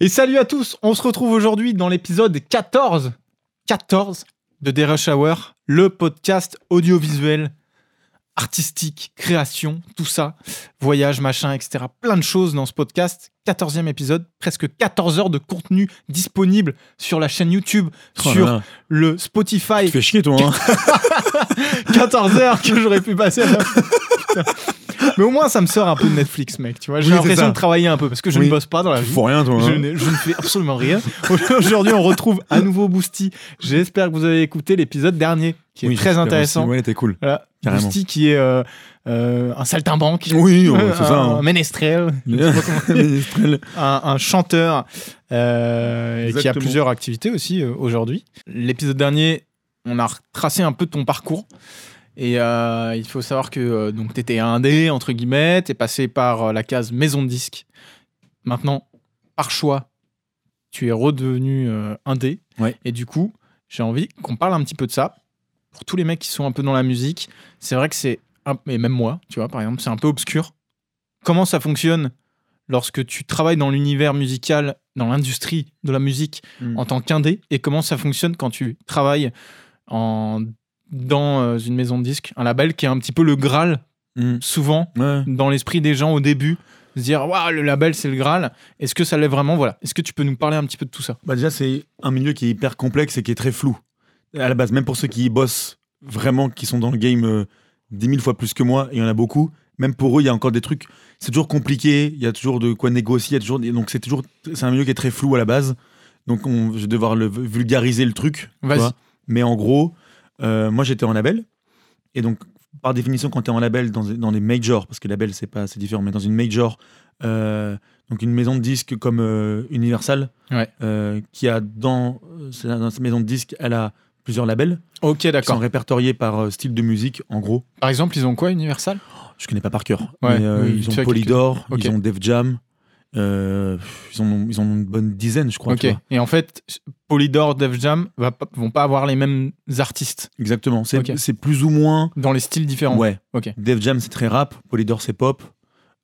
Et salut à tous, on se retrouve aujourd'hui dans l'épisode 14, 14 de The Rush Hour, le podcast audiovisuel, artistique, création, tout ça, voyage, machin, etc. Plein de choses dans ce podcast. 14e épisode, presque 14 heures de contenu disponible sur la chaîne YouTube, Oh sur là. le Spotify. Tu fais chier, toi. Hein 14 heures que j'aurais pu passer à la. Mais au moins, ça me sort un peu de Netflix, mec. Tu vois, j'ai Oui, l'impression de travailler un peu parce que je Oui. ne bosse pas dans la tu vie. fous rien, toi. Je, hein. ne, je ne fais absolument rien. Aujourd'hui, on retrouve à nouveau Boosty. J'espère que vous avez écouté l'épisode dernier, qui est Oui, très intéressant. Ouais, t'es cool. Voilà. Carrément. Boosty qui est euh, euh, un saltimbanque. Oui, c'est un, ça. un hein. ménestrel, Ménestrel. un, un chanteur euh, et qui a plusieurs activités aussi aujourd'hui. L'épisode dernier, on a retracé un peu ton parcours. Et euh, il faut savoir que euh, donc t'étais indé entre guillemets, t'es passé par euh, la case maison de disque. Maintenant, par choix, tu es redevenu euh, indé. Ouais. Et du coup, j'ai envie qu'on parle un petit peu de ça. Pour tous les mecs qui sont un peu dans la musique, c'est vrai que c'est un- et même moi, tu vois, par exemple, c'est un peu obscur. Comment ça fonctionne lorsque tu travailles dans l'univers musical, dans l'industrie de la musique Mm. en tant qu'indé, et comment ça fonctionne quand tu travailles en, dans euh, une maison de disques, un label qui est un petit peu le Graal, Mm. souvent Ouais. dans l'esprit des gens au début, se dire waouh le label c'est le Graal. Est-ce que ça l'est vraiment? Voilà. Est-ce que tu peux nous parler un petit peu de tout ça? Bah déjà, c'est un milieu qui est hyper complexe et qui est très flou. À la base, même pour ceux qui y bossent vraiment, qui sont dans le game euh, 10 000 fois plus que moi, et il y en a beaucoup, même pour eux, il y a encore des trucs. C'est toujours compliqué, il y a toujours de quoi négocier, il y a toujours. Donc c'est toujours. C'est un milieu qui est très flou à la base. Donc on, je vais devoir le vulgariser le truc. Vas-y. Mais en gros, euh, moi j'étais en label. Et donc, par définition, quand tu es en label dans, dans les majors, parce que label c'est pas c'est différent, mais dans une major, euh, donc une maison de disques comme euh, Universal, Ouais. qui a dans, dans cette maison de disques, elle a plusieurs labels Ok, qui sont d'accord. répertoriés par style de musique, en gros. Par exemple, ils ont quoi Universal? Je connais pas par cœur. Ouais, mais, oui, ils ont Polydor, quelques- ils ont Def Jam, euh, ils, ont, ils ont une bonne dizaine, je crois. Ok. tu vois. Et en fait, Polydor, Def Jam va vont pas avoir les mêmes artistes Exactement. C'est plus ou moins. dans les styles différents. Ouais. Ok. Def Jam, c'est très rap. Polydor, c'est pop.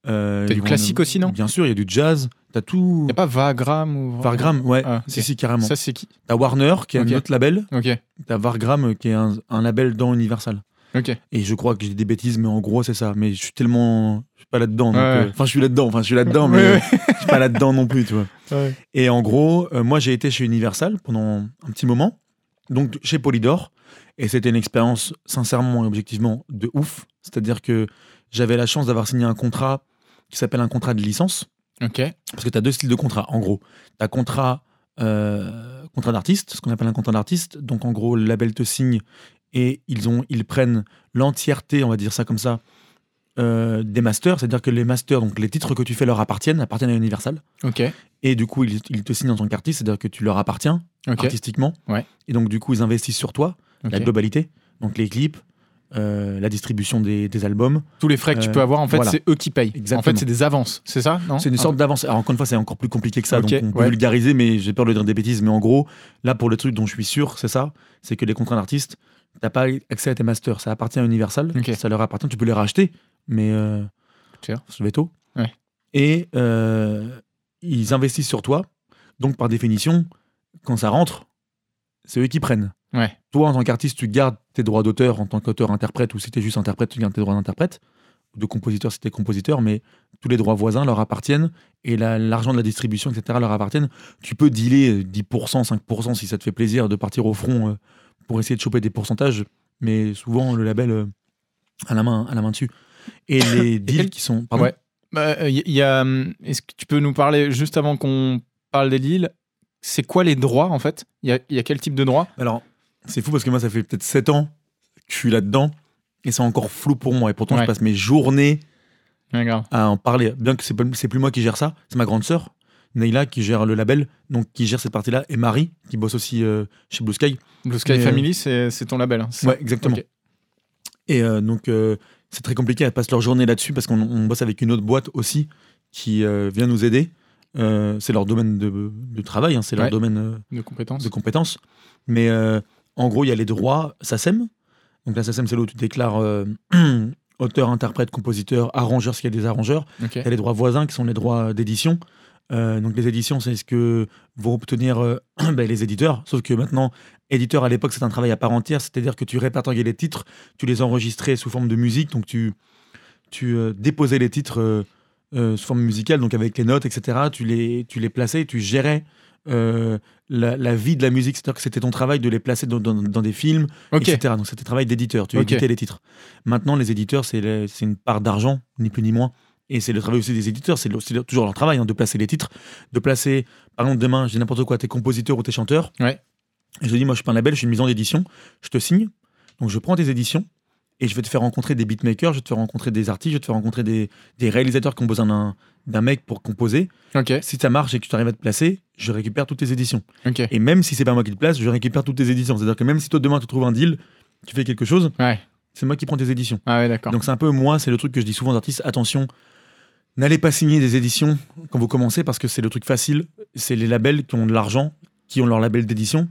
Euh, T'as du classique aussi, non? Bien sûr, il y a du jazz. T'as tout. Y a pas Vagram ou Vargram, ouais. Ah. Si, si, carrément. Ça c'est qui? T'as Warner, qui est un autre label. Ok. T'as Vargram, qui est un, un label dans Universal. Ok. Et je crois que j'ai des bêtises, mais en gros, c'est ça. Mais je suis tellement. Je suis pas là-dedans. Ouais, euh. Enfin, je suis là-dedans. Enfin, je suis là-dedans, mais Ouais, euh, ouais. je suis pas là-dedans non plus, tu vois. Et en gros, euh, moi, j'ai été chez Universal pendant un petit moment. Donc, chez Polydor. Et c'était une expérience, sincèrement et objectivement, de ouf. C'est-à-dire que j'avais la chance d'avoir signé un contrat qui s'appelle un contrat de licence. Ok. Parce que tu as deux styles de contrat, en gros. Tu as contrat, euh, contrat d'artiste, ce qu'on appelle un contrat d'artiste. Donc, en gros, le label te signe et ils, ont, ils prennent l'entièreté, on va dire ça comme ça, euh, des masters. C'est-à-dire que les masters, donc les titres que tu fais leur appartiennent, appartiennent à Universal. Ok. Et du coup, ils, ils te signent en tant qu'artiste, c'est-à-dire que tu leur appartiens artistiquement. Ouais. Et donc, du coup, ils investissent sur toi, ok. la globalité. Donc, les clips, euh, la distribution des, des albums. Tous les frais que tu Euh, peux avoir, en fait, voilà. c'est eux qui payent. En Exactement. fait, c'est des avances, c'est ça C'est une sorte d'avance. Alors, encore une fois, c'est encore plus compliqué que ça, Ok, donc on peut ouais. vulgariser, mais j'ai peur de dire des bêtises. Mais en gros, là, pour le truc dont je suis sûr, c'est ça c'est que les contrats d'artistes, t'as pas accès à tes masters. Ça appartient à Universal, Ok. ça leur appartient. Tu peux les racheter, mais euh. Ouais. Et euh, ils investissent sur toi. Donc, par définition, quand ça rentre, c'est eux qui prennent. Ouais. Toi, en tant qu'artiste, tu gardes tes droits d'auteur en tant qu'auteur-interprète, ou si t'es juste interprète, tu gardes tes droits d'interprète, ou de compositeur si t'es compositeur, mais tous les droits voisins leur appartiennent, et la- l'argent de la distribution, etc., leur appartiennent. Tu peux dealer 10%, 5% si ça te fait plaisir de partir au front euh, pour essayer de choper des pourcentages, mais souvent, le label euh, a, la main, a la main dessus. Et les deals qui sont... Pardon Ouais. Bah, Il y, a. hum, Est-ce que tu peux nous parler juste avant qu'on parle des Lilles C'est quoi les droits en fait? Il y a, y a quel type de droits Alors, c'est fou parce que moi, ça fait peut-être 7 ans que je suis là-dedans, et c'est encore flou pour moi, et pourtant, Ouais. je passe mes journées à en parler. Bien que c'est pas- c'est plus moi qui gère ça, c'est ma grande sœur, Neila, qui gère le label, donc qui gère cette partie-là, et Marie, qui bosse aussi euh, chez Blue Sky. Blue Sky euh, Family, c'est c'est ton label. hein, c'est Ouais, exactement. Et euh, donc, euh, c'est très compliqué, elles passent leur journée là-dessus parce qu'on on bosse avec une autre boîte aussi qui euh, vient nous aider. Euh, c'est leur domaine de, de travail, hein, c'est leur Ouais. domaine euh, De compétences. de compétences. Mais en gros, il y a les droits SACEM. Donc la SACEM, c'est là où tu déclares auteur, interprète, compositeur, arrangeur, s'il y a des arrangeurs. Il y a les droits voisins qui sont les droits d'édition. Euh, donc les éditions, c'est ce que vont obtenir euh, ben, les éditeurs. Sauf que maintenant, éditeur à l'époque, c'est un travail à part entière. C'est-à-dire que tu répertoriais les titres, tu les enregistrais sous forme de musique. Donc tu, tu euh, déposais les titres sous forme musicale, donc avec les notes, etc. Tu les, tu les plaçais, tu gérais la, la vie de la musique. C'est-à-dire que c'était ton travail de les placer dans, dans- dans des films, etc. Donc c'était travail d'éditeur. Tu Ok. éditais les titres. Maintenant, les éditeurs, c'est une part d'argent, ni plus ni moins. Et c'est le travail aussi des éditeurs, c'est le- toujours leur travail hein, de placer les titres, de placer, par exemple, demain, j'ai n'importe quoi, t'es compositeur ou t'es chanteur. Ouais. Et je dis, moi, je suis pas un label, je suis une maison d'édition, je te signe. Donc, je prends tes éditions et je vais te faire rencontrer des beatmakers, je vais te faire rencontrer des artistes, je vais te faire rencontrer des, des réalisateurs qui ont besoin d'un- mec pour composer. Si ça marche et que tu arrives à te placer, je récupère toutes tes éditions. Et même si c'est pas moi qui te place, je récupère toutes tes éditions. C'est-à-dire que même si toi, demain, tu trouves un deal, tu fais quelque chose, Ouais. c'est moi qui prends tes éditions. Ah ouais. Donc c'est un peu moi, c'est le truc que je dis souvent aux artistes, attention, n'allez pas signer des éditions quand vous commencez parce que c'est le truc facile, c'est les labels qui ont de l'argent, qui ont leur label d'édition,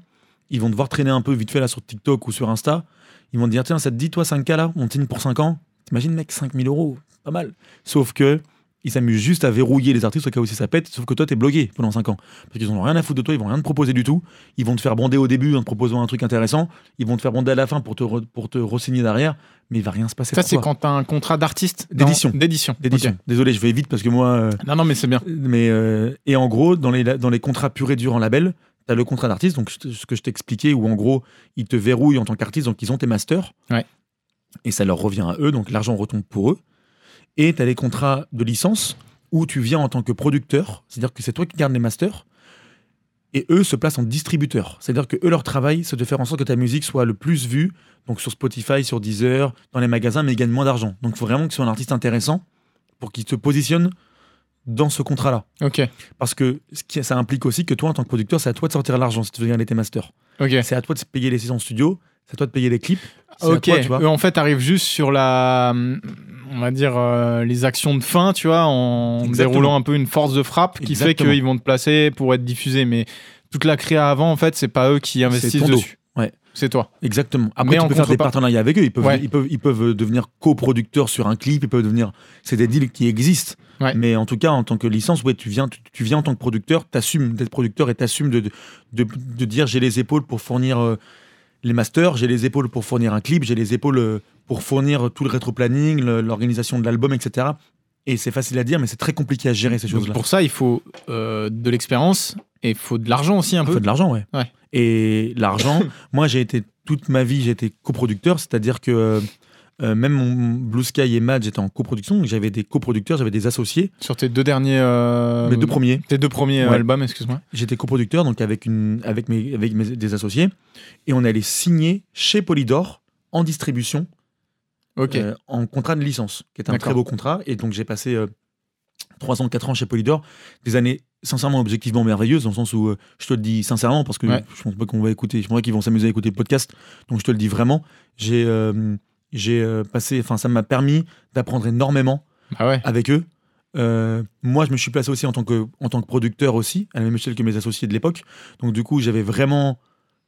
ils vont devoir traîner un peu vite fait là sur TikTok ou sur Insta, ils vont dire tiens ça te dit toi 5K là, on signe pour 5 ans, t'imagines mec 5000 euros, pas mal. Sauf que ils s'amusent juste à verrouiller les artistes au cas où si ça pète, sauf que toi t'es bloqué pendant 5 ans. Parce qu'ils ont rien à foutre de toi, ils vont rien te proposer du tout. Ils vont te faire bander au début en te proposant un truc intéressant, ils vont te faire bander à la fin pour te, re- pour te re-signer derrière, mais il va rien se passer. Ça, c'est quand t'as un contrat d'artiste D'édition. D'édition. d'édition. Désolé, je vais vite parce que moi. euh, Non, non, mais c'est bien. mais euh, et en gros, dans les dans les contrats purs et durs en label, tu as le contrat d'artiste, donc ce que je t'expliquais, où en gros, ils te verrouillent en tant qu'artiste, donc ils ont tes masters. Ouais. Et ça leur revient à eux, donc l'argent retombe pour eux. Et tu as les contrats de licence où tu viens en tant que producteur, c'est-à-dire que c'est toi qui gardes les masters. Et eux se placent en distributeur. C'est-à-dire que eux, leur travail, c'est de faire en sorte que ta musique soit le plus vue, donc sur Spotify, sur Deezer, dans les magasins, mais ils gagnent moins d'argent. Donc il faut vraiment que tu sois un artiste intéressant pour qu'il te positionne dans ce contrat-là. Ok. Parce que ce qui- ça implique aussi que toi, en tant que producteur, c'est à toi de sortir l'argent si tu veux gagner tes masters. C'est à toi de payer les sessions studio, c'est à toi de payer les clips. Ok. toi, tu vois. Eux, en fait, arrivent juste sur la, on va dire, euh, les actions de fin, tu vois, en Exactement. déroulant un peu une force de frappe qui Exactement. fait qu'ils vont te placer pour être diffusés. Mais toute la créa avant, en fait, c'est pas eux qui investissent dessus. Ouais. C'est toi. Exactement. Après, Mais tu peux faire des partenariats avec eux. Ils peuvent, Ouais. ils peuvent, ils peuvent devenir coproducteurs sur un clip. Ils peuvent devenir. C'est des deals qui existent. Ouais. Mais en tout cas, en tant que licence, ouais, tu viens, tu, tu viens en tant que producteur, t'assumes d'être producteur et t'assumes de, de, de, de dire j'ai les épaules pour fournir euh, les masters, j'ai les épaules pour fournir un clip, j'ai les épaules euh, pour fournir tout le rétro-planning, l'organisation de l'album, etc. Et c'est facile à dire, mais c'est très compliqué à gérer ces choses-là. pour ça, il faut euh, de l'expérience et il faut de l'argent aussi un Il peu. faut de l'argent, ouais. Ouais. Et l'argent, moi j'ai été toute ma vie, j'ai été coproducteur, c'est-à-dire que euh, même mon Blue Sky et Mad, j'étais en coproduction, j'avais des coproducteurs, j'avais des associés. Sur tes deux derniers. euh, Mes deux premiers, Tes deux premiers Ouais. albums, excuse-moi. j'étais coproducteur, donc avec, une, avec, mes, avec mes- des associés, et on allait signer chez Polydor en distribution, Ok. euh, en contrat de licence, qui est un très beau contrat. Et donc j'ai passé euh, 3 ans, 4 ans chez Polydor, des années sincèrement objectivement merveilleuses, dans le sens où euh, je te le dis sincèrement, parce que Ouais. je pense pas qu'on va écouter, je pense qu'ils vont s'amuser à écouter le podcast, donc je te le dis vraiment. J'ai j'ai euh, passé, enfin ça m'a permis d'apprendre énormément ouais. avec eux. Euh, moi, je me suis placé aussi en tant que, en tant que producteur aussi, à la même échelle que mes associés de l'époque. Donc, du coup, j'avais vraiment.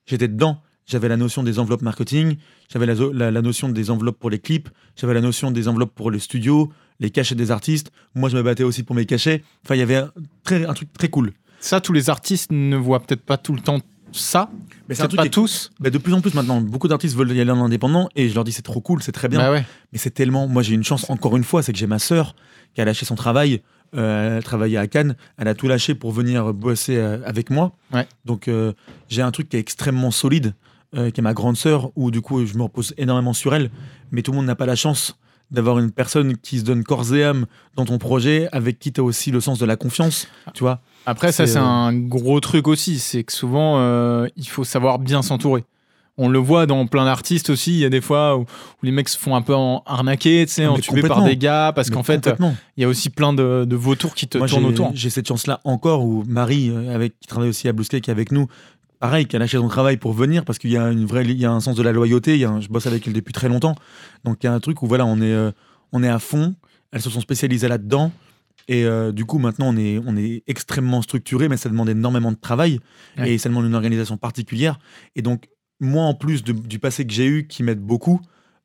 J'étais dedans. J'avais la notion des enveloppes marketing, j'avais la, zo- la- la notion des enveloppes pour les clips, j'avais la notion des enveloppes pour les studios, les cachets des artistes. Moi, je me battais aussi pour mes cachets. Enfin, il y avait un, très, un truc très cool. Ça, tous les artistes ne voient peut-être pas tout le temps ça. Mais c'est un truc pas tous. bah, de plus en plus maintenant, beaucoup d'artistes veulent y aller en indépendant et je leur dis c'est trop cool, c'est très bien. Bah ouais. Mais c'est tellement. Moi, j'ai une chance, encore une fois, c'est que j'ai ma sœur qui a lâché son travail. Euh, elle travaillait à Cannes. Elle a tout lâché pour venir bosser euh, avec moi. Ouais. Donc, euh, j'ai un truc qui est extrêmement solide, qui est ma grande sœur, où du coup, je me repose énormément sur elle. Mais tout le monde n'a pas la chance d'avoir une personne qui se donne corps et âme dans ton projet, avec qui tu as aussi le sens de la confiance. Tu vois Après, ça, C'est, euh, un gros truc aussi. C'est que souvent, euh, il faut savoir bien s'entourer. On le voit dans plein d'artistes aussi. Il y a des fois où, où les mecs se font un peu en- arnaquer, tu sais, entubés par des gars, parce qu'en fait, il y a aussi plein de, de vautours qui te Moi, tournent j'ai- autour. J'ai cette chance-là encore où Marie, euh, avec, qui travaille aussi à Blue Sky, qui est avec nous, pareil, qui a lâché son travail pour venir parce qu'il y a une vraie, il y a un sens de la loyauté. il y a un- je bosse avec elle depuis très longtemps, donc il y a un truc où voilà, on est, euh, on est à fond. Elles se sont spécialisées là-dedans. Et euh, du coup, maintenant, on est, on est extrêmement structuré, mais ça demande énormément de travail Ouais. et ça demande une organisation particulière. Et donc, moi, en plus de- du passé que j'ai eu, qui m'aide beaucoup,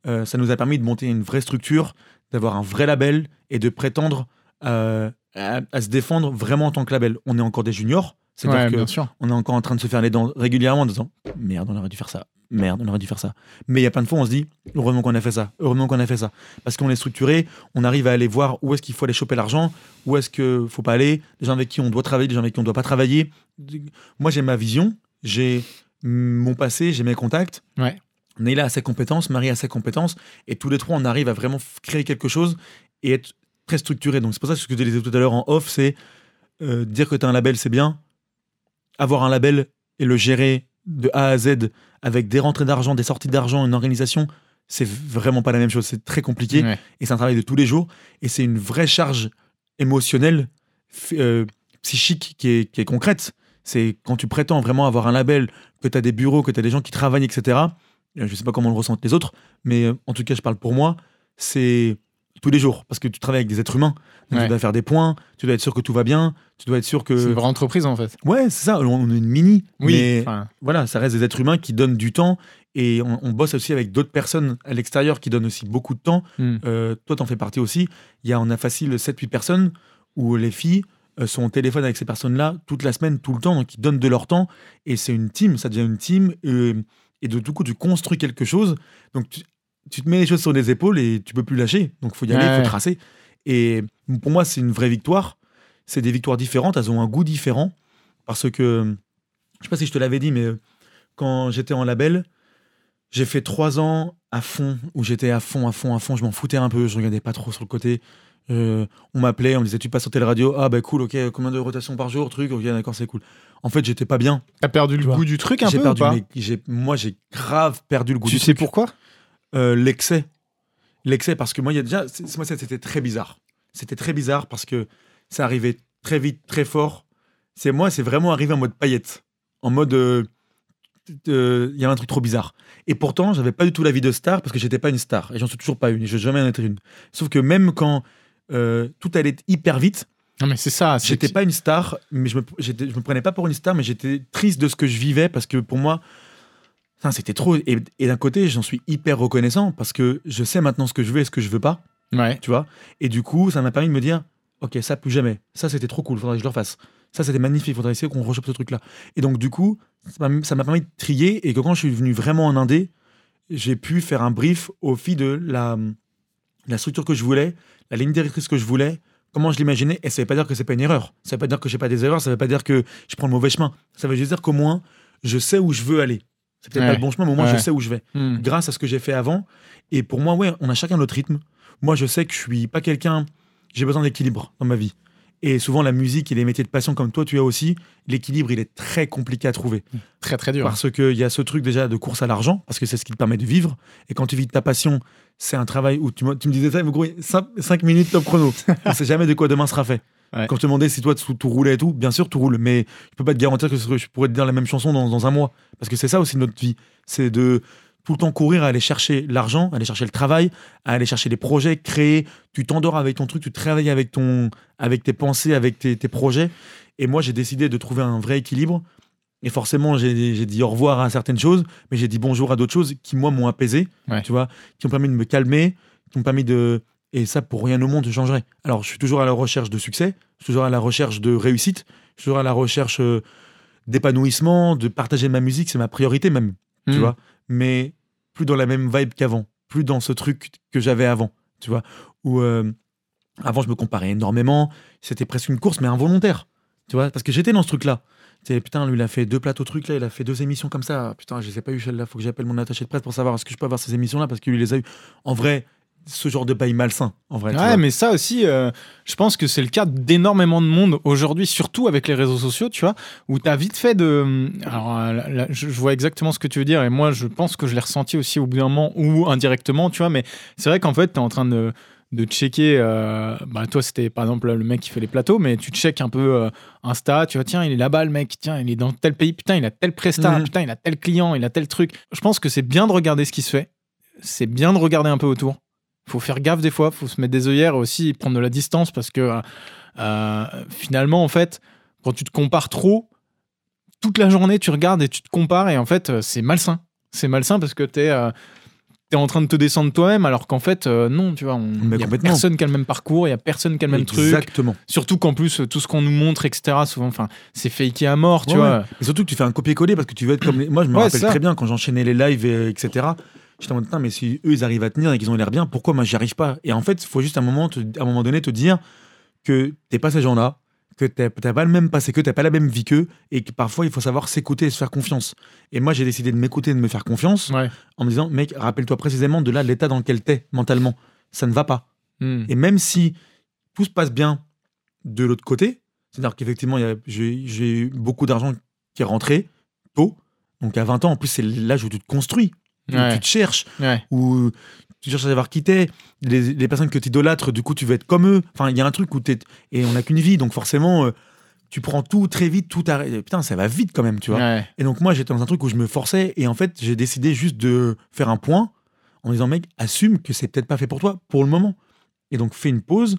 euh, ça nous a permis de monter une vraie structure, d'avoir un vrai label et de prétendre euh, à, à se défendre vraiment en tant que label. On est encore des juniors, c'est-à-dire Ouais, que bien sûr. on est encore en train de se faire les dents régulièrement en disant merde, on aurait dû faire ça. Merde, on aurait dû faire ça. Mais il y a plein de fois, on se dit heureusement qu'on a fait ça. Heureusement qu'on a fait ça. Parce qu'on est structuré, on arrive à aller voir où est-ce qu'il faut aller choper l'argent, où est-ce qu'il faut pas aller, les gens avec qui on doit travailler, les gens avec qui on doit pas travailler. Moi, j'ai ma vision, j'ai mon passé, j'ai mes contacts. Ouais. Neila a ses compétences, Marie a ses compétences, et tous les trois, on arrive à vraiment créer quelque chose et être très structuré. Donc c'est pour ça que ce que je disais tout à l'heure en off, c'est euh, dire que tu as un label, c'est bien. Avoir un label et le gérer de A à Z avec des rentrées d'argent, des sorties d'argent, une organisation, c'est vraiment pas la même chose. C'est très compliqué Ouais. et c'est un travail de tous les jours et c'est une vraie charge émotionnelle, euh, psychique qui est, qui est concrète. C'est quand tu prétends vraiment avoir un label, que tu as des bureaux, que tu as des gens qui travaillent, etc. Euh, Je sais pas comment le ressentent les autres, mais euh, en tout cas, je parle pour moi, c'est tous les jours parce que tu travailles avec des êtres humains. Donc, Ouais. Tu dois faire des points, tu dois être sûr que tout va bien, tu dois être sûr que. C'est une vraie entreprise en fait. Ouais, c'est ça, on est une mini. Oui. mais enfin, voilà, ça reste des êtres humains qui donnent du temps et on, on bosse aussi avec d'autres personnes à l'extérieur qui donnent aussi beaucoup de temps. hmm. Euh, toi, t'en fais partie aussi. Il y a, on a facile 7-8 personnes où les filles euh, sont au téléphone avec ces personnes-là toute la semaine, tout le temps, donc ils donnent de leur temps et c'est une team, ça devient une team euh, et de tout coup, tu construis quelque chose. Donc, tu, tu te mets les choses sur les épaules et tu peux plus lâcher. Donc, il faut y aller, il Ouais. faut tracer. Et pour moi, c'est une vraie victoire. C'est des victoires différentes, elles ont un goût différent parce que, je sais pas si je te l'avais dit, mais euh, quand j'étais en label, j'ai fait trois ans à fond, où j'étais à fond, à fond, à fond. Je m'en foutais un peu, je regardais pas trop sur le côté. Euh, on m'appelait, on me disait tu passes sur télé radio, ah bah cool, ok, combien de rotations par jour, truc, ok, d'accord, c'est cool. En fait, j'étais pas bien. T'as perdu le goût du truc un peu perdu, ou pas? mes- j'ai- moi j'ai grave perdu le goût Tu du sais truc. pourquoi? Euh, L'excès, l'excès, parce que moi il y a déjà, moi c'était très bizarre. C'était très bizarre parce que ça arrivait très vite, très fort. C'est moi, c'est vraiment arrivé en mode paillette, en mode euh, euh, il y avait un truc trop bizarre. Et pourtant, j'avais pas du tout la vie de star parce que j'étais pas une star et j'en suis toujours pas une et je vais jamais en être une. Sauf que même quand euh, tout allait hyper vite, Non mais c'est ça. j'étais pas une star, mais je me, je me prenais pas pour une star, mais j'étais triste de ce que je vivais parce que pour moi, c'était trop. Et, et d'un côté, j'en suis hyper reconnaissant parce que je sais maintenant ce que je veux et ce que je veux pas, Ouais. tu vois. Et du coup, ça m'a permis de me dire, ok, ça plus jamais. Ça, c'était trop cool, faudrait que je le refasse. Ça, c'était magnifique, faudrait essayer qu'on rechoppe ce truc-là. Et donc, du coup, ça m'a permis de trier et que quand je suis venu vraiment en indé, j'ai pu faire un brief au fil de la, la structure que je voulais, la ligne directrice que je voulais, comment je l'imaginais. Et ça veut pas dire que c'est pas une erreur. Ça veut pas dire que j'ai pas des erreurs. Ça veut pas dire que je prends le mauvais chemin. Ça veut juste dire qu'au moins, je sais où je veux aller. C'est peut-être Ouais. pas le bon chemin, mais au moins, Ouais. je sais où je vais. Hmm. Grâce à ce que j'ai fait avant. Et pour moi, ouais, on a chacun notre rythme. Moi, je sais que je suis pas quelqu'un. J'ai besoin d'équilibre dans ma vie. Et souvent, la musique et les métiers de passion comme toi, tu as aussi, l'équilibre, il est très compliqué à trouver. Très très dur. Parce qu'il y a ce truc déjà de course à l'argent, parce que c'est ce qui te permet de vivre. Et quand tu vis de ta passion, c'est un travail où tu, me- tu me disais ça, mais gros, 5, minutes top chrono. on sait jamais de quoi demain sera fait. Ouais. Quand je te demandais si toi tout, tout roulait et tout, bien sûr tout roule, mais je peux pas te garantir que je pourrais te dire la même chanson dans, dans un mois. Parce que c'est ça aussi notre vie. C'est de tout le temps courir à aller chercher l'argent, aller chercher le travail, à aller chercher les projets, créer. Tu t'endors avec ton truc, tu travailles avec, ton, avec tes pensées, avec tes, tes projets. Et moi, j'ai décidé de trouver un vrai équilibre. Et forcément, j'ai dit au revoir à certaines choses, mais j'ai dit bonjour à d'autres choses qui, moi, m'ont apaisé, Ouais. tu vois, qui ont permis de me calmer, qui m'ont permis de... Et ça, pour rien au monde, je changerais. Alors, je suis toujours à la recherche de succès, je suis toujours à la recherche de réussite, je suis toujours à la recherche euh, d'épanouissement, de partager ma musique, c'est ma priorité même, tu Hmm. vois. Mais plus dans la même vibe qu'avant, plus dans ce truc que j'avais avant, tu vois. Où euh, avant, je me comparais énormément, c'était presque une course, mais involontaire, tu vois, parce que j'étais dans ce truc-là. Putain, lui, il a fait deux plateaux trucs là, il a fait deux émissions comme ça. Putain, je les ai pas eu celle-là, faut que j'appelle mon attaché de presse pour savoir est-ce que je peux avoir ces émissions-là parce qu'il les a eu. En vrai, ce genre de bail malsain, en vrai. Ouais, mais ça aussi, euh, je pense que c'est le cas d'énormément de monde aujourd'hui, surtout avec les réseaux sociaux, tu vois, où tu as vite fait de. Alors, euh, là, là, je, vois exactement ce que tu veux dire, et moi, je pense que je l'ai ressenti aussi au bout d'un moment ou indirectement, tu vois, mais c'est vrai qu'en fait, tu es en train de, de checker. euh, bah, toi, c'était par exemple le mec qui fait les plateaux, mais tu checkes un peu euh, Insta, tu vois, tiens, il est là-bas, le mec, tiens, il est dans tel pays, putain, il a tel prestat, Mhm. putain, il a tel client, il a tel truc. Je pense que c'est bien de regarder ce qui se fait, c'est bien de regarder un peu autour faut faire gaffe des fois, faut se mettre des œillères et aussi prendre de la distance parce que euh, finalement, en fait, quand tu te compares trop, toute la journée tu regardes et tu te compares et en fait, euh, c'est malsain. C'est malsain parce que euh, t'es en train de te descendre toi-même, alors qu'en fait, euh, non, tu vois, il y a personne qui a le même parcours, il y a personne qui a le même truc. Exactement. Surtout qu'en plus, euh, tout ce qu'on nous montre, etc., souvent, enfin, c'est faké à mort, tu Ouais, vois. Et surtout que tu fais un copier-coller parce que tu veux être comme les... Moi, je me Ouais, rappelle ça. très bien quand j'enchaînais les lives, et- etc. J'étais en mode, mais si eux, ils arrivent à tenir et qu'ils ont l'air bien, pourquoi moi, j'y arrive pas? Et en fait, il faut juste à un moment, te- à un moment donné te dire que t'es pas ces gens-là, que t'as pas le même passé qu'eux, t'as pas la même vie qu'eux, et que parfois, il faut savoir s'écouter et se faire confiance. Et moi, j'ai décidé de m'écouter et de me faire confiance Ouais. en me disant, mec, rappelle-toi précisément de là, l'état dans lequel t'es mentalement. Ça ne va pas. Hmm. Et même si tout se passe bien de l'autre côté, c'est-à-dire qu'effectivement, j'ai eu beaucoup d'argent qui est rentré tôt. Donc à 20 ans, en plus, c'est l'âge où tu te construis, Ouais. tu te cherches, Ouais. où tu cherches à savoir qui t'es. Les, les personnes que tu idolâtres, du coup, tu veux être comme eux. Enfin, il y a un truc où t'es. Et on n'a qu'une vie, donc forcément, euh, tu prends tout très vite, tout arrête. Putain, ça va vite quand même, tu vois. Ouais. Et donc moi, j'étais dans un truc où je me forçais, et en fait, j'ai décidé juste de faire un point en disant, mec, assume que c'est peut-être pas fait pour toi pour le moment. Et donc fais une pause,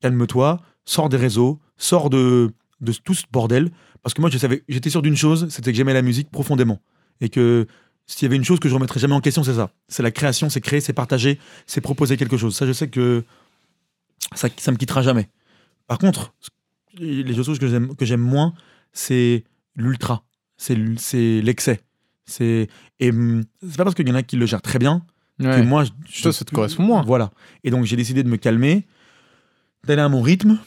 calme-toi, sors des réseaux, sors de, de tout ce bordel. Parce que moi, je savais, j'étais sûr d'une chose, c'était que j'aimais la musique profondément. Et que s'il y avait une chose que je remettrais jamais en question, c'est ça. C'est la création, c'est créer, c'est partager, c'est proposer quelque chose. Ça, je sais que ça, ça me quittera jamais. Par contre, les choses que j'aime, que j'aime moins, c'est l'ultra, c'est l'excès. C'est et hum, c'est pas parce qu'il y en a qui le gèrent très bien que moi, je, Toi, ça te correspond moins. Voilà. Et donc j'ai décidé de me calmer, d'aller à mon rythme.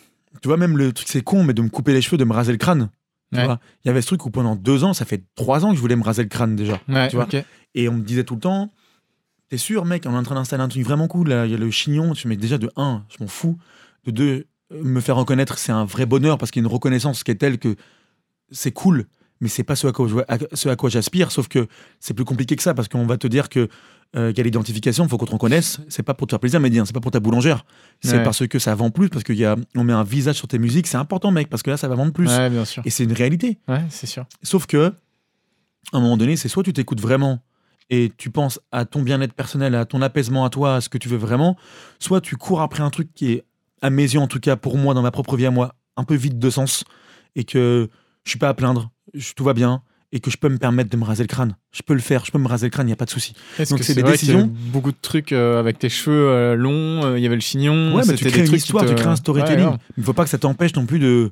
Tu vois, même le truc c'est con, mais de me couper les cheveux, de me raser le crâne. Tu Ouais. il y avait ce truc où pendant deux ans, ça fait trois ans que je voulais me raser le crâne déjà. Ouais, tu vois. ok. Et on me disait tout le temps, t'es sûr, mec, on est en train d'installer un truc vraiment cool. Là, il y a le chignon. Je me dis déjà de un, je m'en fous. De deux, me faire reconnaître, c'est un vrai bonheur parce qu'il y a une reconnaissance qui est telle que c'est cool. Mais c'est pas ce à quoi, je- à- ce à quoi j'aspire, sauf que c'est plus compliqué que ça parce qu'on va te dire que euh, qu'il y a l'identification, il faut qu'on te reconnaisse. C'est pas pour te faire plaisir, mais c'est pas pour ta boulangère. C'est Ouais. parce que ça vend plus, parce qu'on met un visage sur tes musiques. C'est important, mec, parce que là, ça va vendre plus. Ouais, bien sûr. Et c'est une réalité. Ouais, c'est sûr. Sauf que, à un moment donné, c'est soit tu t'écoutes vraiment et tu penses à ton bien-être personnel, à ton apaisement à toi, à ce que tu veux vraiment, soit tu cours après un truc qui est, à mes yeux en tout cas, pour moi, dans ma propre vie à moi, un peu vide de sens et que je suis pas à plaindre, je- tout va bien et que je peux me permettre de me raser le crâne. Je peux le faire, je peux me raser le crâne, il n'y a pas de souci. Donc c'est des vrai décisions. Beaucoup de trucs euh, avec tes cheveux euh, longs, euh, il y avait le chignon. Ouais, mais tu crées une histoire, te- tu crées un storytelling. Ouais. Il ne faut pas que ça t'empêche non plus de,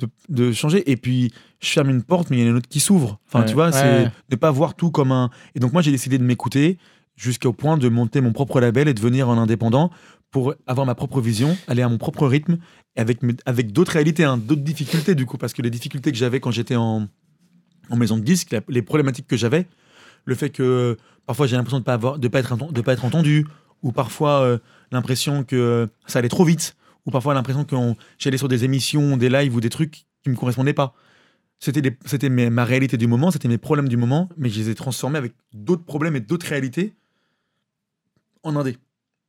de, de changer. Et puis, je ferme une porte, mais il y en a une autre qui s'ouvre. Enfin, Ouais. tu vois, Ouais. c'est de pas voir tout comme un. Et donc, moi, j'ai décidé de m'écouter jusqu'au point de monter mon propre label et de devenir un indépendant pour avoir ma propre vision, aller à mon propre rythme, avec, avec d'autres réalités, hein, d'autres difficultés, du coup, parce que les difficultés que j'avais quand j'étais en, en maison de disque, les problématiques que j'avais, le fait que parfois j'ai l'impression de pas avoir, de pas être pas être entendu, ou parfois euh, l'impression que ça allait trop vite, ou parfois l'impression que j'allais sur des émissions, des lives ou des trucs qui me correspondaient pas. C'était c'était ma réalité du moment, c'était mes problèmes du moment, mais je les ai transformés avec d'autres problèmes et d'autres réalités en indé,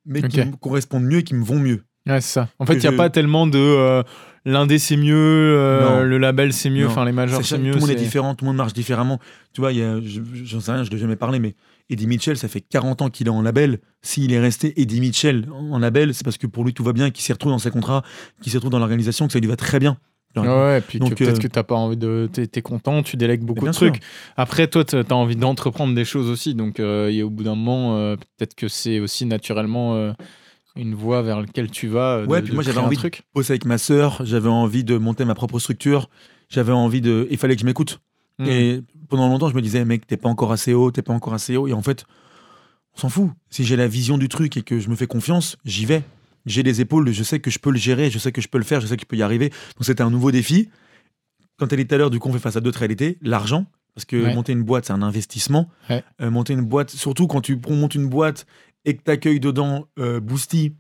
mais qui me correspondent mieux et qui me vont mieux. Ouais, c'est ça. En fait, il n'y a je- pas tellement de euh, l'indé c'est mieux, euh, le label c'est mieux, enfin les majors C'est mieux. tout le monde est différent, tout le monde marche différemment. Tu vois, j'en sais rien, je ne l'ai jamais parlé, mais Eddie Mitchell, ça fait 40 ans qu'il est en label. S'il est resté Eddie Mitchell en en label, c'est parce que pour lui tout va bien, qu'il s'y retrouve dans ses contrats, qu'il s'y retrouve dans l'organisation, que ça lui va très bien. Ouais, et puis Donc, peut-être euh, que t'as pas envie de. T'es t'es content, tu délègues beaucoup de trucs. sûr. Après, toi, t'as as envie d'entreprendre des choses aussi. Donc, euh, et au bout d'un moment, euh, peut-être que c'est aussi naturellement une voie vers laquelle tu vas. Ouais, puis moi, j'avais envie de-. Bosser avec ma sœur, j'avais envie de monter ma propre structure, j'avais envie de. Il fallait que je m'écoute. Mm. Et pendant longtemps, je me disais, mec, t'es pas encore assez haut, t'es pas encore assez haut. Et en fait, on s'en fout. Si j'ai la vision du truc et que je me fais confiance, j'y vais. J'ai les épaules, je sais que je peux le gérer, je sais que je peux le faire, je sais que je peux y arriver. Donc c'était un nouveau défi. Quand as dit tout à l'heure, du coup, on fait face à d'autres réalités. L'argent, parce que Ouais. monter une boîte, c'est un investissement. Ouais. Euh, monter une boîte, surtout quand tu montes une boîte et que tu accueilles dedans euh, Boosty,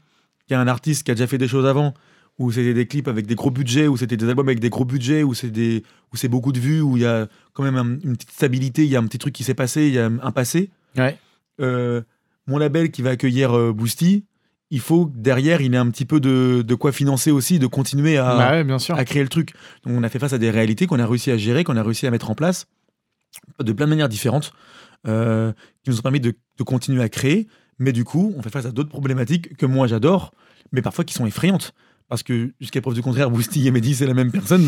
qui est un artiste qui a déjà fait des choses avant, où c'était des clips avec des gros budgets, où c'était des albums avec des gros budgets, où c'est des, où c'est beaucoup de vues, où il y a quand même un- une petite stabilité, il y a un petit truc qui s'est passé, il y a un passé. Ouais. Euh, mon label qui va accueillir Boosty, il faut que derrière il ait un petit peu de, de quoi financer aussi, de continuer à, Bah ouais, bien sûr. à créer le truc. Donc on a fait face à des réalités qu'on a réussi à gérer, qu'on a réussi à mettre en place de plein de manières différentes, euh, qui nous ont permis de, de continuer à créer. Mais du coup, on fait face à d'autres problématiques que moi j'adore, mais parfois qui sont effrayantes. Parce que jusqu'à preuve du contraire, Boosty et Mehdi, c'est la même personne.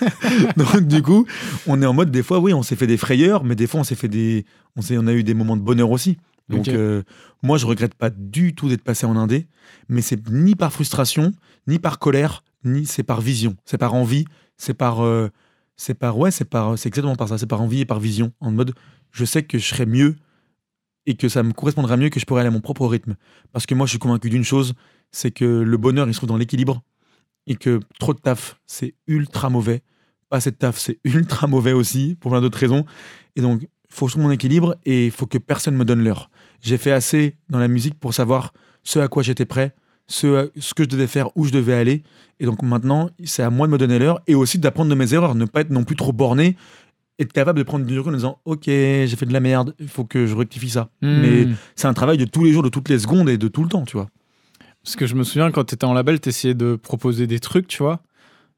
Donc du coup, on est en mode, des fois, oui, on s'est fait des frayeurs, mais des fois, on s'est fait des... On, on a eu des moments de bonheur aussi. Donc, euh, moi, je regrette pas du tout d'être passé en indé, mais c'est ni par frustration, ni par colère, ni c'est par vision. C'est par envie, c'est par. euh, c'est par. Ouais, c'est par. C'est exactement par ça. C'est par envie et par vision. En mode, je sais que je serais mieux et que ça me correspondra mieux, que je pourrais aller à mon propre rythme. Parce que moi, je suis convaincu d'une chose c'est que le bonheur, il se trouve dans l'équilibre et que trop de taf, c'est ultra mauvais. Pas assez de taf, c'est ultra mauvais aussi, pour plein d'autres raisons. Et donc, faut que je trouve mon équilibre et il faut que personne me donne l'heure. J'ai fait assez dans la musique pour savoir ce à quoi j'étais prêt, ce, que je devais faire, où je devais aller. Et donc maintenant, c'est à moi de me donner l'heure et aussi d'apprendre de mes erreurs, ne pas être non plus trop borné, être capable de prendre du recul en disant Ok, j'ai fait de la merde, il faut que je rectifie ça. Mais Hmm. c'est un travail de tous les jours, de toutes les secondes et de tout le temps, tu vois. Parce que je me souviens quand tu étais en label, tu essayais de proposer des trucs, tu vois.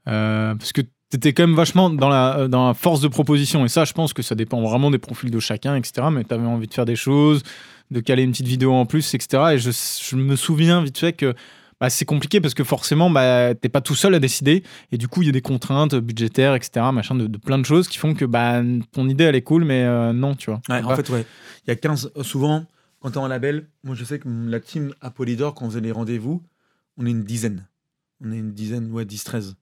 Euh, parce que tu étais quand même vachement dans la, dans la force de proposition. Et ça, je pense que ça dépend vraiment des profils de chacun, etc. Mais tu avais envie de faire des choses, de caler une petite vidéo en plus, etc. Et je, je me souviens vite fait que bah, c'est compliqué parce que forcément, bah, t'es pas tout seul à décider. Et du coup, il y a des contraintes budgétaires, etc. Machin, de, de plein de choses qui font que bah, ton idée, elle est cool, mais euh, non, tu vois. Ouais, en fait, ouais. Il y a 15. euh, Souvent, quand t'es en label, moi je sais que la team à Polydor, quand on faisait les rendez-vous, on est une dizaine. On est une dizaine, ouais, 10, 13.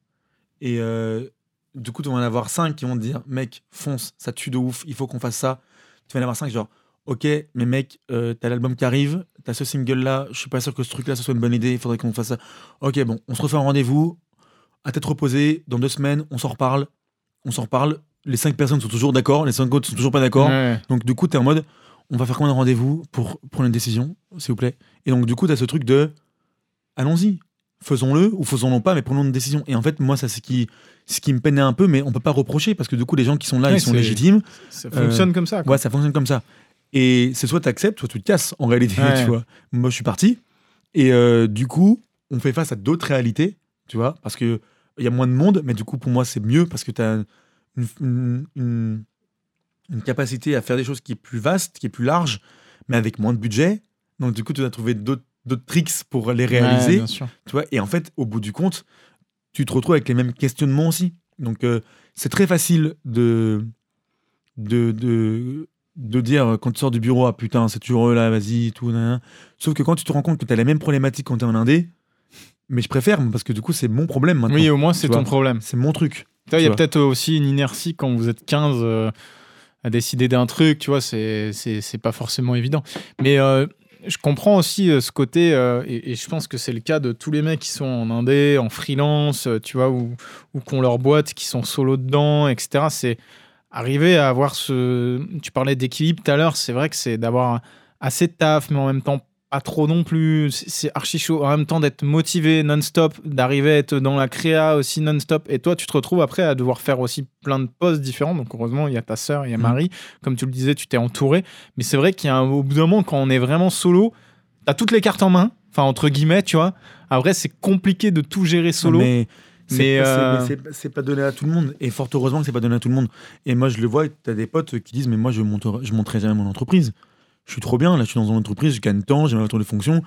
Et euh, du coup, tu vas en avoir 5 qui vont te dire Mec, fonce, ça tue de ouf, il faut qu'on fasse ça. Tu vas en avoir 5 genre Ok, mais mec, euh, t'as l'album qui arrive, t'as ce single-là, je suis pas sûr que ce truc-là ce soit une bonne idée, il faudrait qu'on fasse ça. Ok, bon, on se refait un rendez-vous, à tête reposée, dans deux semaines, on s'en reparle. On s'en reparle. Les 5 personnes sont toujours d'accord, les 5 autres sont toujours pas d'accord. Ouais. Donc du coup, tu es en mode, on va faire combien de rendez-vous pour prendre une décision, s'il vous plaît? Et donc du coup, tu as ce truc de, allons-y, faisons-le ou faisons-le pas, mais prenons une décision. Et en fait, moi, ça c'est ce qui, ce qui me peinait un peu, mais on peut pas reprocher parce que du coup, les gens qui sont là, Ouais, ils sont légitimes. Ça fonctionne comme ça. quoi. Ouais, ça fonctionne comme ça. Et c'est soit tu acceptes, soit tu te casses en réalité, Ouais. tu vois. Moi, je suis parti. Et euh, du coup, on fait face à d'autres réalités, tu vois, parce que il y a moins de monde, mais du coup, pour moi, c'est mieux parce que tu as une, une- une- une capacité à faire des choses qui est plus vaste, qui est plus large, mais avec moins de budget. Donc, du coup, tu dois trouver d'autres tricks pour les réaliser. Tu vois, et en fait, au bout du compte, tu te retrouves avec les mêmes questionnements aussi. Donc, euh, c'est très facile de, de, de, de dire euh, quand tu sors du bureau, ah putain, c'est toujours eux là, vas-y, tout. nan, nan. Sauf que quand tu te rends compte que tu as les mêmes problématiques quand tu es en Indé, mais je préfère parce que du coup, c'est mon problème maintenant. Oui, au moins, c'est ton problème. C'est mon truc. Il y a peut-être aussi une inertie quand vous êtes 15 euh, à décider d'un truc, tu vois, c'est pas forcément évident. Mais euh, je comprends aussi euh, ce côté, et, et je pense que c'est le cas de tous les mecs qui sont en indé, en freelance, tu vois, ou, ou qui ont leur boîte, qui sont solo dedans, etc. C'est arriver à avoir ce. Tu parlais d'équilibre tout à l'heure, c'est vrai que c'est d'avoir assez de taf, mais en même temps pas trop non plus. C'est archi chaud. En même temps, d'être motivé non-stop, d'arriver à être dans la créa aussi non-stop. Et toi, tu te retrouves après à devoir faire aussi plein de postes différents. Donc, heureusement, il y a ta sœur, il y a Mhm. Marie. Comme tu le disais, tu t'es entouré. Mais c'est vrai qu'il y a un, au bout d'un moment, quand on est vraiment solo, t'as toutes les cartes en main. Enfin, entre guillemets, tu vois. Après, c'est compliqué de tout gérer solo. Mais Mais, pas- c'est- euh, c'est- pas donné à tout le monde. Et fort heureusement que c'est pas donné à tout le monde. Et moi, je le vois, tu as des potes qui disent Mais moi, je monterai, je monterai jamais mon entreprise. Je suis trop bien, là, je suis dans une entreprise, je gagne tant, j'ai ma voiture de fonction.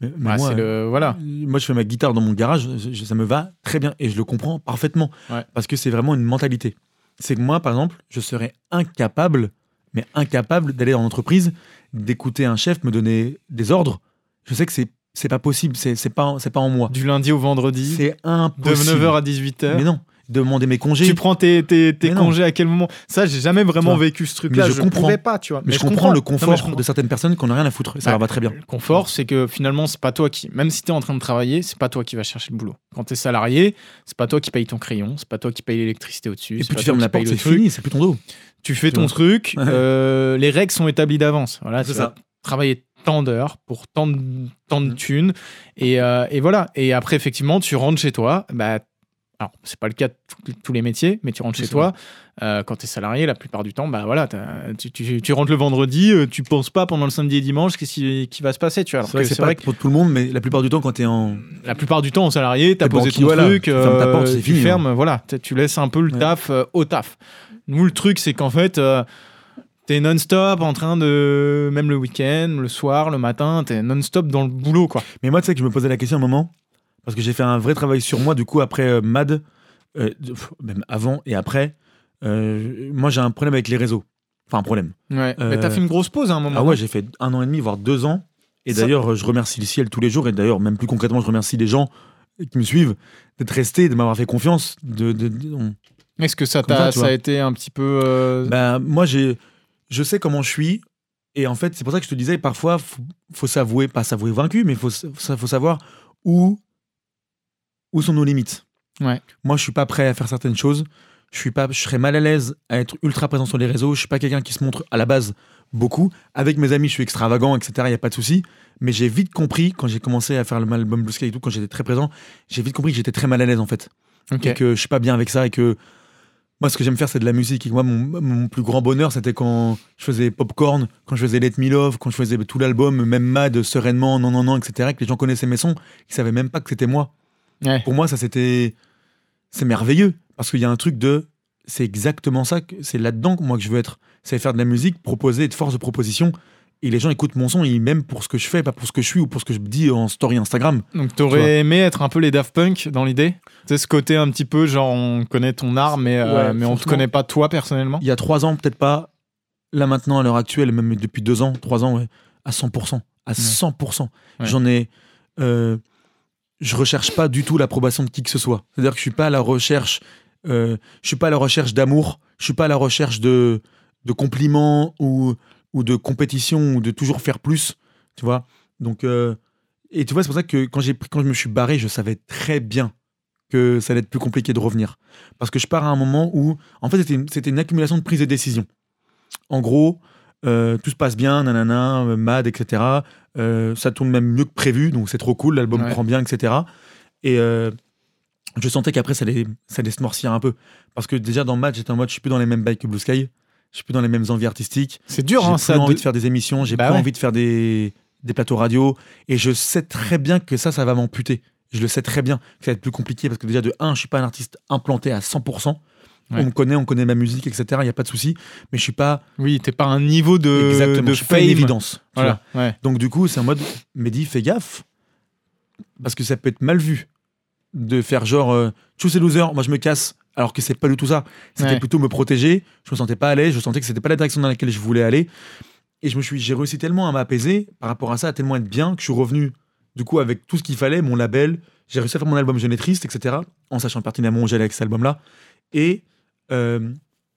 Mais, mais Ouais, moi, le. Voilà. moi, je fais ma guitare dans mon garage, je- ça me va très bien. Et je le comprends parfaitement. Ouais. Parce que c'est vraiment une mentalité. C'est que moi, par exemple, je serais incapable, mais incapable d'aller dans l'entreprise, d'écouter un chef me donner des ordres. Je sais que c'est c'est pas possible, c'est c'est pas, c'est pas en moi. Du lundi au vendredi, C'est de impossible. 9h à 18h. Mais non, demander mes congés. Tu prends tes, tes, tes non. congés à quel moment? Ça, j'ai jamais vraiment vécu ce truc-là. Je, je comprends. pas, tu vois. mais, je comprends, le Non, confort comprends. de certaines personnes qu'on n'a rien à foutre. Ça leur va très bien. Le confort, c'est que finalement, c'est pas toi qui, même si tu es en train de travailler, c'est pas toi qui va chercher le boulot. Quand tu es salarié, c'est pas toi qui paye ton crayon, c'est pas toi qui paye l'électricité au-dessus. Et puis tu fermes la porte, c'est fini, c'est plus ton dos. Tu fais Tu ton truc, euh, les règles sont établies d'avance. Voilà, C'est ça. vas travailler tant d'heures pour tant de, tant de Mhm. thunes. Et, euh, et voilà. Et après, effectivement, tu rentres chez toi. Bah, alors, c'est pas le cas de tous- les métiers, mais tu rentres chez toi. euh, quand tu es salarié, la plupart du temps, bah voilà, tu, tu- tu rentres le vendredi, euh, tu penses pas pendant le samedi et dimanche qu'est-ce qui, qui va se passer. Tu vois. C'est vrai que que c'est c'est pas vrai que pour tout le monde, mais la plupart du temps, quand tu es en. la plupart du temps, en salarié, tu as posé ton voilà. truc, Tu fermes ta porte, c'est tu fini, hein. voilà, tu laisses un peu le Ouais. taf euh, au taf. Nous, le truc, c'est qu'en fait, t'es non-stop en train de, même le week-end, le soir, le matin, t'es non-stop dans le boulot, quoi. Mais moi, tu sais que je me posais la question un moment, parce que j'ai fait un vrai travail sur moi, du coup, après euh, MAD, euh, pff, même avant et après, euh, moi, j'ai un problème avec les réseaux. Enfin, un problème. Ouais. Mais t'as fait une grosse pause à un moment. Ah ouais, j'ai fait un an et demi, voire deux ans. Et Ça- d'ailleurs, je remercie le ciel tous les jours. Et d'ailleurs, même plus concrètement, je remercie les gens qui me suivent d'être restés, de m'avoir fait confiance. De, de- Est-ce que ça, t'a, ça, a été un petit peu. euh, Bah, moi, j'ai, je sais comment je suis. Et en fait, c'est pour ça que je te disais, parfois, faut, faut s'avouer, pas s'avouer vaincu, mais faut, faut savoir où, où sont nos limites. Ouais. Moi, je suis pas prêt à faire certaines choses. Je suis pas, je serais mal à l'aise à être ultra présent sur les réseaux. Je suis pas quelqu'un qui se montre à la base beaucoup. Avec mes amis, je suis extravagant, etc. Il y a pas de souci. Mais j'ai vite compris quand j'ai commencé à faire l'album Blue Sky et tout, quand j'étais très présent, j'ai vite compris que j'étais très mal à l'aise en fait et que je suis pas bien avec ça et que moi ce que j'aime faire c'est de la musique et moi mon, mon plus grand bonheur c'était quand je faisais Popcorn, quand je faisais Let Me Love, quand je faisais tout l'album, même Mad, Sereinement, Non Non Non, etc. que les gens connaissaient mes sons, ils savaient même pas que c'était moi. Ouais. Pour moi ça c'était c'est merveilleux parce qu'il y a un truc de c'est exactement ça, que- c'est là-dedans que moi que je veux être, c'est faire de la musique, proposer, être force de proposition. Et les gens écoutent mon son, et ils m'aiment pour ce que je fais, pas pour ce que je suis ou pour ce que je dis en story Instagram. Donc t'aurais aimé être un peu les Daft Punk dans l'idée? Sais, ce côté un petit peu genre on connaît ton art, mais, euh, Ouais, mais on te connaît pas toi personnellement? Il y a trois ans, peut-être pas. Là maintenant, à l'heure actuelle, même depuis deux ans, trois ans, ouais, à 100%. À 100%. Ouais. J'en ai. euh, je recherche pas du tout l'approbation de qui que ce soit. C'est-à-dire que je suis pas à la recherche. euh, je suis pas à la recherche d'amour. Je suis pas à la recherche de, de compliments ou, ou de compétition ou de toujours faire plus. Tu vois Donc. euh, et tu vois, c'est pour ça que quand, pris- quand je me suis barré, je savais très bien que ça allait être plus compliqué de revenir. Parce que je pars à un moment où, en fait, c'était une, une accumulation de prises de décision. En gros, euh, tout se passe bien, nanana, mad, etc. Euh, ça tourne même mieux que prévu, donc c'est trop cool, l'album Ouais. prend bien, etc. Et euh, je sentais qu'après, ça allait, ça allait se morcir un peu. Parce que déjà, dans Mad, j'étais en mode, je suis plus dans les mêmes bails que Blue Sky, je suis plus dans les mêmes envies artistiques. C'est dur, J'ai hein, plus ça. envie de- de faire des émissions, j'ai Bah plus ouais. envie de faire des, des plateaux radio. Et je sais très bien que ça, ça va m'amputer. Je le sais très bien que ça va être plus compliqué parce que déjà, de 1, je suis pas un artiste implanté à 100%. Ouais. On me connaît, on connaît ma musique, etc. Il n'y a pas de souci. Mais je suis pas Oui, t'es pas un niveau de, exactement, de je suis pas une fame. évidence. tu vois. Voilà, ouais. Donc du coup, c'est en mode, Mehdi, fais gaffe. Parce que ça peut être mal vu de faire genre, euh, tous ces losers, moi je me casse. Alors que c'est pas du tout ça. C'était Ouais. plutôt me protéger. Je me sentais pas à l'aise. Je sentais que c'était pas la direction dans laquelle je voulais aller. Et je me suis, j'ai réussi tellement à m'apaiser par rapport à ça, à tellement être bien que je suis revenu du coup avec tout ce qu'il fallait, mon label. J'ai réussi à faire mon album Jeune et Triste, etc. En sachant pertinemment où j'allais avec cet album-là. Et euh,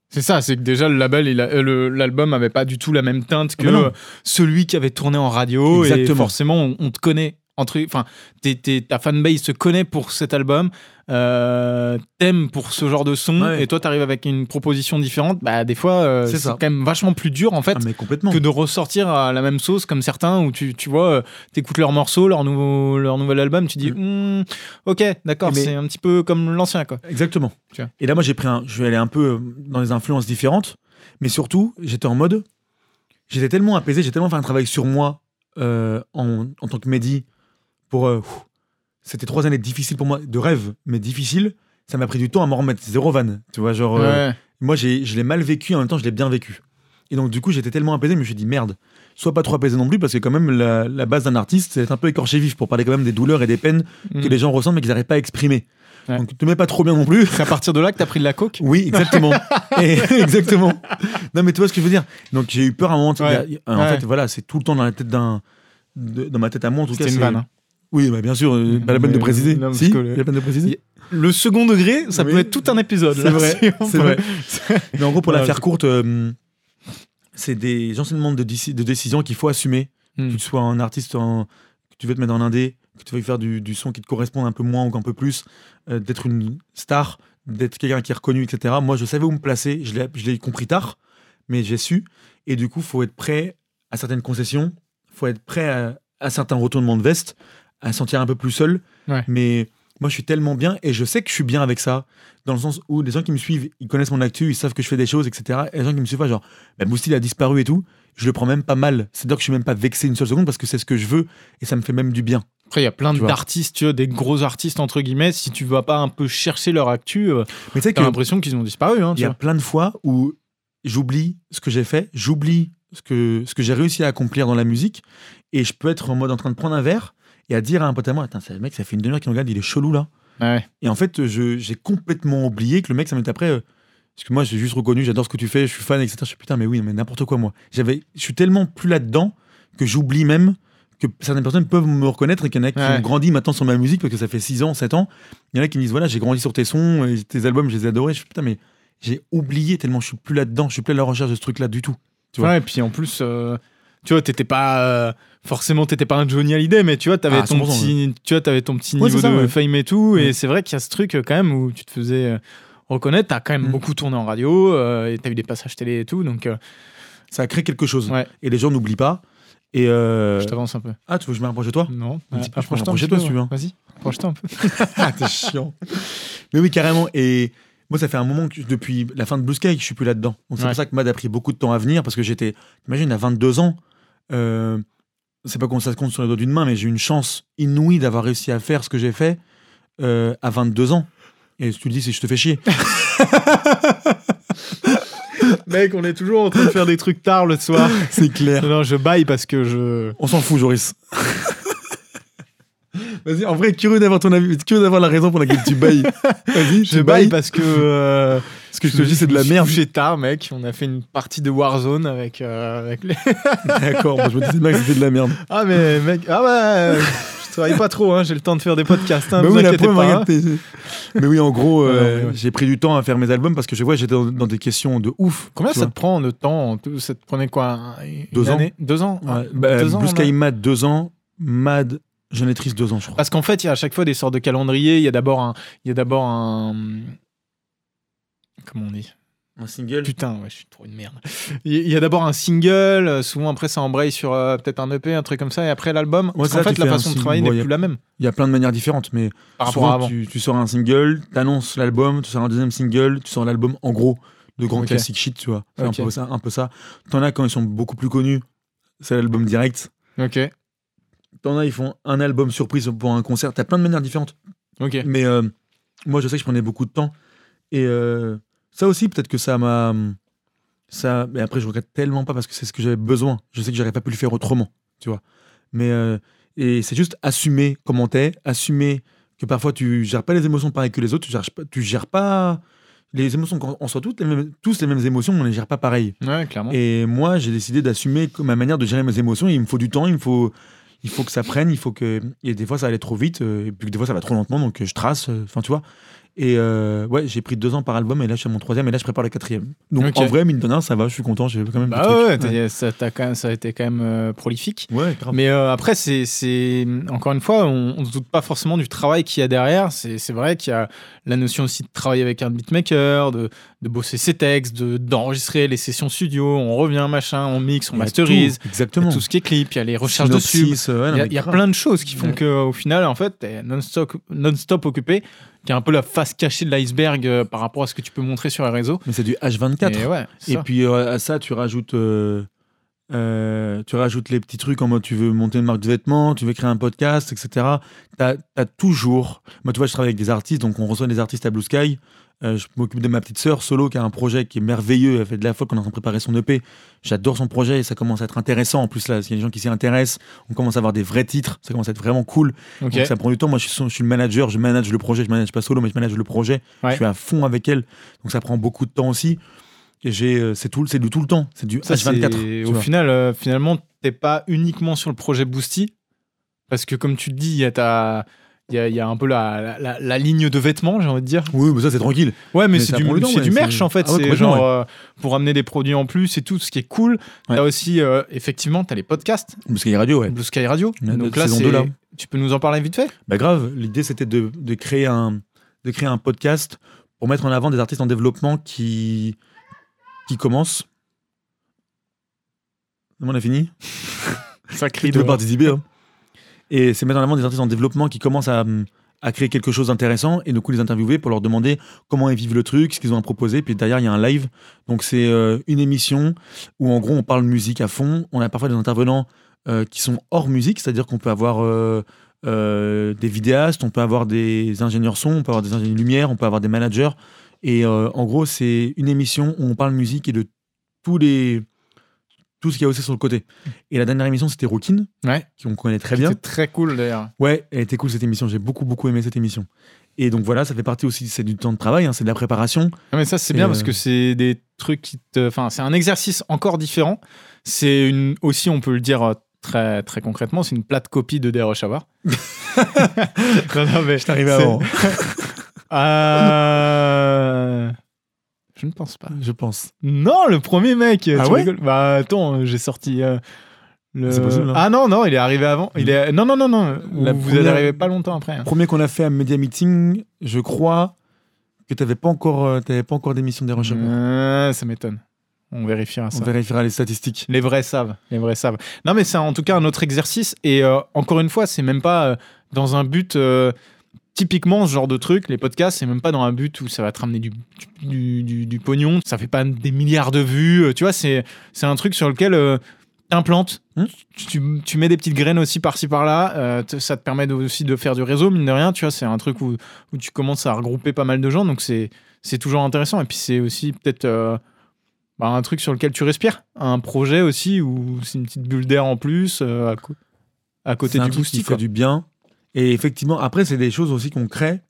C'est ça, c'est que déjà le label, euh, l'album avait pas du tout la même teinte que Ah bah non. euh, celui qui avait tourné en radio. Et Exactement. forcément, on, on te connaît. Entre, enfin, ta fanbase se connaît pour cet album, euh, t'aimes pour ce genre de son, Ouais. et toi t'arrives avec une proposition différente. Bah des fois, euh, C'est quand même vachement plus dur en fait. ah, mais complètement. que de ressortir à la même sauce comme certains où tu, tu vois, euh, t'écoutes leur morceau, leur, nouveau, leur nouvel album, tu dis, Hmm, ok, d'accord, c'est un petit peu comme l'ancien, quoi. Exactement. Tu vois. Et là, moi, j'ai pris un. Je vais aller un peu euh, dans des influences différentes, mais surtout, j'étais en mode. J'étais tellement apaisé, j'ai tellement fait un travail sur moi euh, en, en tant que Mehdi pour. euh, C'était trois années difficiles pour moi, de rêve, mais difficiles. Ça m'a pris du temps à m'en remettre. Zéro van. Tu vois, genre. euh, Ouais. moi, j'ai, je l'ai mal vécu, en même temps, je l'ai bien vécu. Et donc, du coup, j'étais tellement apaisé, mais je me suis dit, merde, sois pas trop apaisé non plus, parce que quand même, la, la base d'un artiste, c'est d'être un peu écorché vif pour parler quand même des douleurs et des peines Mm. que les gens ressentent, mais qu'ils n'arrivent pas à exprimer. Ouais. Donc, te mets pas trop bien non plus. C'est à partir de là que t'as pris de la coke? Oui, exactement. Et- exactement. Non, mais tu vois ce que je veux dire? Donc, j'ai eu peur à un moment. Ouais. a- En Ouais. fait, voilà, c'est tout le temps dans la tête d'un. dans ma tête à moi, en tout cas. C'était une c'est- vanne. hein. Oui, bah, bien sûr, euh, pas la peine de préciser. non, si, que la peine de préciser. Le second degré, ça Oui. peut être tout un épisode. C'est vrai, si on c'est peut- vrai. Mais en gros, pour la faire courte, euh, c'est des enseignements de, déci- de décision qu'il faut assumer. Mm. Que tu sois un artiste, en- que tu veux te mettre dans l'indé, que tu veuilles faire du, du son qui te corresponde un peu moins ou un peu plus, euh, d'être une star, d'être quelqu'un qui est reconnu, etc. Moi, je savais où me placer, je l'ai je l'ai compris tard, mais j'ai su. Et du coup, faut être prêt à certaines concessions, faut être prêt à, à certains retournements de veste, à se sentir un peu plus seul. Ouais. Mais moi, je suis tellement bien et je sais que je suis bien avec ça, dans le sens où les gens qui me suivent, ils connaissent mon actu, ils savent que je fais des choses, etc. Et les gens qui me suivent genre, bah, Mousty il a disparu et tout, je le prends même pas mal. C'est-à-dire que je suis même pas vexé une seule seconde parce que c'est ce que je veux et ça me fait même du bien. Après, il y a plein d'artistes, tu vois, des gros artistes, entre guillemets. Si tu vas pas un peu chercher leur actu, euh, Mais t'as l'impression qu'ils ont disparu. Hein, il y a vois. plein de fois où j'oublie ce que j'ai fait, j'oublie ce que, ce que j'ai réussi à accomplir dans la musique et je peux être en mode en train de prendre un verre et à dire à un pote à moi, attends, c'est le mec, ça fait une demi-heure qu'il regarde, il est chelou là. Ouais. Et en fait, j'ai complètement oublié que le mec, ça minutes après, euh, Parce que moi, j'ai juste reconnu, j'adore ce que tu fais, je suis fan, etc. Je suis putain, mais oui, mais n'importe quoi, moi. J'avais, je suis tellement plus là-dedans que j'oublie même que certaines personnes peuvent me reconnaître et qu'il y en a qui Ouais. ont grandi maintenant sur ma musique parce que ça fait 6 ans, 7 ans. Il y en a qui me disent, voilà, j'ai grandi sur tes sons, et tes albums, je les ai adorés. Je suis putain, mais j'ai oublié tellement je suis plus là-dedans, je suis plus à la recherche de ce truc-là du tout. Tu vois. Ouais, et puis en plus, euh, tu vois, t'étais pas. euh, forcément, t'étais pas un Johnny Hallyday, mais tu vois, t'avais Ah, ton 100%, petit, tu vois, t'avais ton petit niveau ça, de ouais. fame et tout. Et c'est vrai qu'il y a ce truc euh, quand même où tu te faisais euh, reconnaître. T'as quand même Mm. beaucoup tourné en radio euh, et t'as eu des passages télé et tout. Donc, euh, Ça a créé quelque chose. Et les gens n'oublient pas. Et je t'avance un peu. Ah, tu veux que je me rapproche de toi? Non, approche-toi de toi, si tu veux. ouais. Vas-y, approche-toi un peu. Ah, t'es chiant. Mais oui, carrément. Et moi, ça fait un moment que depuis la fin de Blue Sky que je suis plus là-dedans. Donc c'est Ouais. pour ça que Mad a pris beaucoup de temps à venir parce que j'étais. Imagine, à 22 ans, euh, c'est pas qu'on ça se compte sur les doigts d'une main, mais j'ai une chance inouïe d'avoir réussi à faire ce que j'ai fait euh, à 22 ans. Et tu te dis, si je te fais chier. Mec, on est toujours en train de faire des trucs tard le soir. c'est clair. non, je baille parce que je. On s'en fout, Joris. Vas-y, en vrai, curieux d'avoir ton avis, curieux d'avoir la raison pour laquelle tu bailles. Vas-y, Je baille parce que. euh, Ce que je te dis, c'est de la merde. J'ai tard, mec. On a fait une partie de Warzone avec, euh, avec les. D'accord, moi, je me disais bien que c'était de la merde. Ah, mais mec. Ah, ouais. je travaille pas trop, hein. J'ai le temps de faire des podcasts. Hein, Bah vous oui, la inquiétez preuve, pas. regarde, hein. Mais oui, en gros, euh, Ouais, j'ai pris du temps à faire mes albums parce que je vois, j'étais dans, dans des questions de ouf. Combien ça vois. te prend de temps Ça te prenait quoi une Deux ans. Deux ans? Ouais, bah, Deux ans, Blue a- Sky Mad, deux ans. Mad, Génétrice, deux ans, je crois. Parce qu'en fait, il y a à chaque fois des sortes de calendriers. Il y a d'abord un. Il y a d'abord un. Comment on dit? Un single Putain, ouais, je suis trop une merde. Il y- a d'abord un single, euh, souvent après ça embraye sur euh, peut-être un EP, un truc comme ça, et après l'album. Parce ça, qu'en fait, la façon de travailler n'est plus la même Il y a plein de manières différentes, mais par rapport souvent, à avant. tu, tu sors un single, t'annonces l'album, tu sors un deuxième single, tu sors l'album en gros, de grand Ok. classique shit, tu vois. C'est un, peu ça, un peu ça. T'en as quand ils sont beaucoup plus connus, c'est l'album direct. Ok, T'en as, ils font un album surprise pour un concert. T'as plein de manières différentes. ok. Mais euh, moi, je sais que je prenais beaucoup de temps. Et euh, ça aussi, peut-être que ça m'a. Ça... Mais après, je regrette tellement pas parce que c'est ce que j'avais besoin. Je sais que j'aurais pas pu le faire autrement, tu vois. Mais. euh, et c'est juste assumer comment t'es, assumer que parfois tu gères pas les émotions pareil que les autres, tu gères pas. Tu gères pas les émotions, on soit toutes les mêmes, tous les mêmes émotions, on les gère pas pareil. Ouais, clairement. Et moi, j'ai décidé d'assumer ma manière de gérer mes émotions. Il me faut du temps, il me faut, il faut que ça prenne, il faut que. Et des fois, ça allait trop vite, euh, et puis des fois, ça va trop lentement, donc euh, je trace. euh, Enfin, tu vois. Et euh, ouais, j'ai pris deux ans par album, et là, je suis à mon troisième, et là, je prépare le quatrième. Donc, Ok. en vrai, mine de rien, ça va, je suis content, j'ai quand même. Bah ouais, trucs. t'as- ça, t'as quand même- ça a été quand même euh, prolifique. Ouais, grave. Mais euh, après, c'est, encore une fois, on, on se doute pas forcément du travail qu'il y a derrière. C'est, vrai qu'il y a la notion aussi de travailler avec un beatmaker, de, de bosser ses textes, de, d'enregistrer les sessions studio. On revient, machin, on mixe, on masterise. tout, Exactement. a tout ce qui est clip, il y a les recherches de sub. Synopsis, ouais, non, Il y a, y plein de choses qui font Ouais. que au final, en fait, t'es non-stop, non-stop occupé, qui est un peu la face cachée de l'iceberg euh, par rapport à ce que tu peux montrer sur les réseaux. Mais c'est du H24. Et ouais, Et puis euh, à ça, tu rajoutes, euh, euh, tu rajoutes les petits trucs en mode tu veux monter une marque de vêtements, tu veux créer un podcast, etc. Tu as, toujours. Moi, tu vois, je travaille avec des artistes, donc on reçoit des artistes à Blue Sky. Euh, je m'occupe de ma petite sœur solo qui a un projet qui est merveilleux. Elle fait de la fois qu'on est en train de préparer son EP. J'adore son projet et ça commence à être intéressant. En plus, là, s'il y a des gens qui s'y intéressent, on commence à avoir des vrais titres. Ça commence à être vraiment cool. Donc ça prend du temps. Moi, je suis, son- je suis le manager, je manage le projet. Je manage pas solo, mais je manage le projet. Ouais. Je suis à fond avec elle. Donc ça prend beaucoup de temps aussi. Et j'ai, euh, c'est tout, c'est du tout le temps. C'est du Ça, H24. c'est- tu Au vois. final, euh, finalement, t'es pas uniquement sur le projet Boosty, parce que comme tu le dis, il y a ta- il y a, il y a un peu la, la- ligne de vêtements, j'ai envie de dire. Oui, mais ça, c'est tranquille. Ouais, mais, Mais c'est du, temps, ouais, merch en fait. Ah ouais, c'est genre euh, pour amener des produits en plus et tout, ce qui est cool. T'as aussi, euh, effectivement, t'as les podcasts, Parce qu'il y a radio, ouais. Blue Sky Radio. La- Donc là, c'est- là. tu peux nous en parler vite fait? Bah grave, l'idée c'était de, de créer un de créer un podcast pour mettre en avant des artistes en développement qui qui commencent. On a fini? Ça Tu veux participer hein? Et c'est mettre en avant des artistes en développement qui commencent à, à créer quelque chose d'intéressant et du coup les interviewer pour leur demander comment ils vivent le truc, ce qu'ils ont à proposer. Puis derrière, il y a un live. Donc c'est euh, une émission où en gros on parle musique à fond. On a parfois des intervenants euh, qui sont hors musique, c'est-à-dire qu'on peut avoir euh, des vidéastes, on peut avoir des ingénieurs son, on peut avoir des ingénieurs lumière, on peut avoir des managers. Et en gros, c'est une émission où on parle musique et de tous les tout ce qu'il y a aussi sur le côté. Et la dernière émission, c'était Rookin, Ouais. qu'on connaît très bien. C'est très cool d'ailleurs. Ouais, elle était cool cette émission. J'ai beaucoup, beaucoup aimé cette émission. Et donc voilà, ça fait partie aussi, c'est du temps de travail, hein, c'est de la préparation. Ah, mais ça, c'est bien euh, parce que c'est des trucs qui te. Enfin, c'est un exercice encore différent. C'est une. Aussi, on peut le dire euh, très, très concrètement, c'est une plate copie de DRH Hour. non, non, mais. Je t'arrivais c'est- avant, Euh, Je ne pense pas. je pense. Non, le premier mec. Ah tu ouais rigoles Bah attends, j'ai sorti. euh, le... C'est possible, hein. Ah non, non, il est arrivé avant. Il est... Non, non, non, non. La vous première- êtes arrivé pas longtemps après. hein. Premier qu'on a fait à Media Meeting, je crois que tu n'avais pas encore, euh, t'avais pas encore d'émission des recherches. Euh, ça m'étonne. On vérifiera ça. On vérifiera les statistiques. Les vrais savent, les vrais savent. Non, mais c'est en tout cas un autre exercice. Et euh, encore une fois, c'est même pas dans un but. Typiquement, ce genre de truc, les podcasts, c'est même pas dans un but où ça va te ramener du, du, du- du pognon. Ça fait pas des milliards de vues. euh, Tu vois, c'est c'est un truc sur lequel euh, t'implantes. Hmm. Tu, tu mets des petites graines aussi par-ci par-là. euh, ça te permet aussi de faire du réseau, mine de rien. Tu vois, c'est un truc où, où tu commences à regrouper pas mal de gens. Donc, c'est c'est toujours intéressant. Et puis, c'est aussi peut-être. euh, bah, un truc sur lequel tu respires, un projet aussi où c'est une petite bulle d'air en plus à, côté du boosty. qui fait du bien. Et effectivement, après, c'est des choses aussi qu'on crée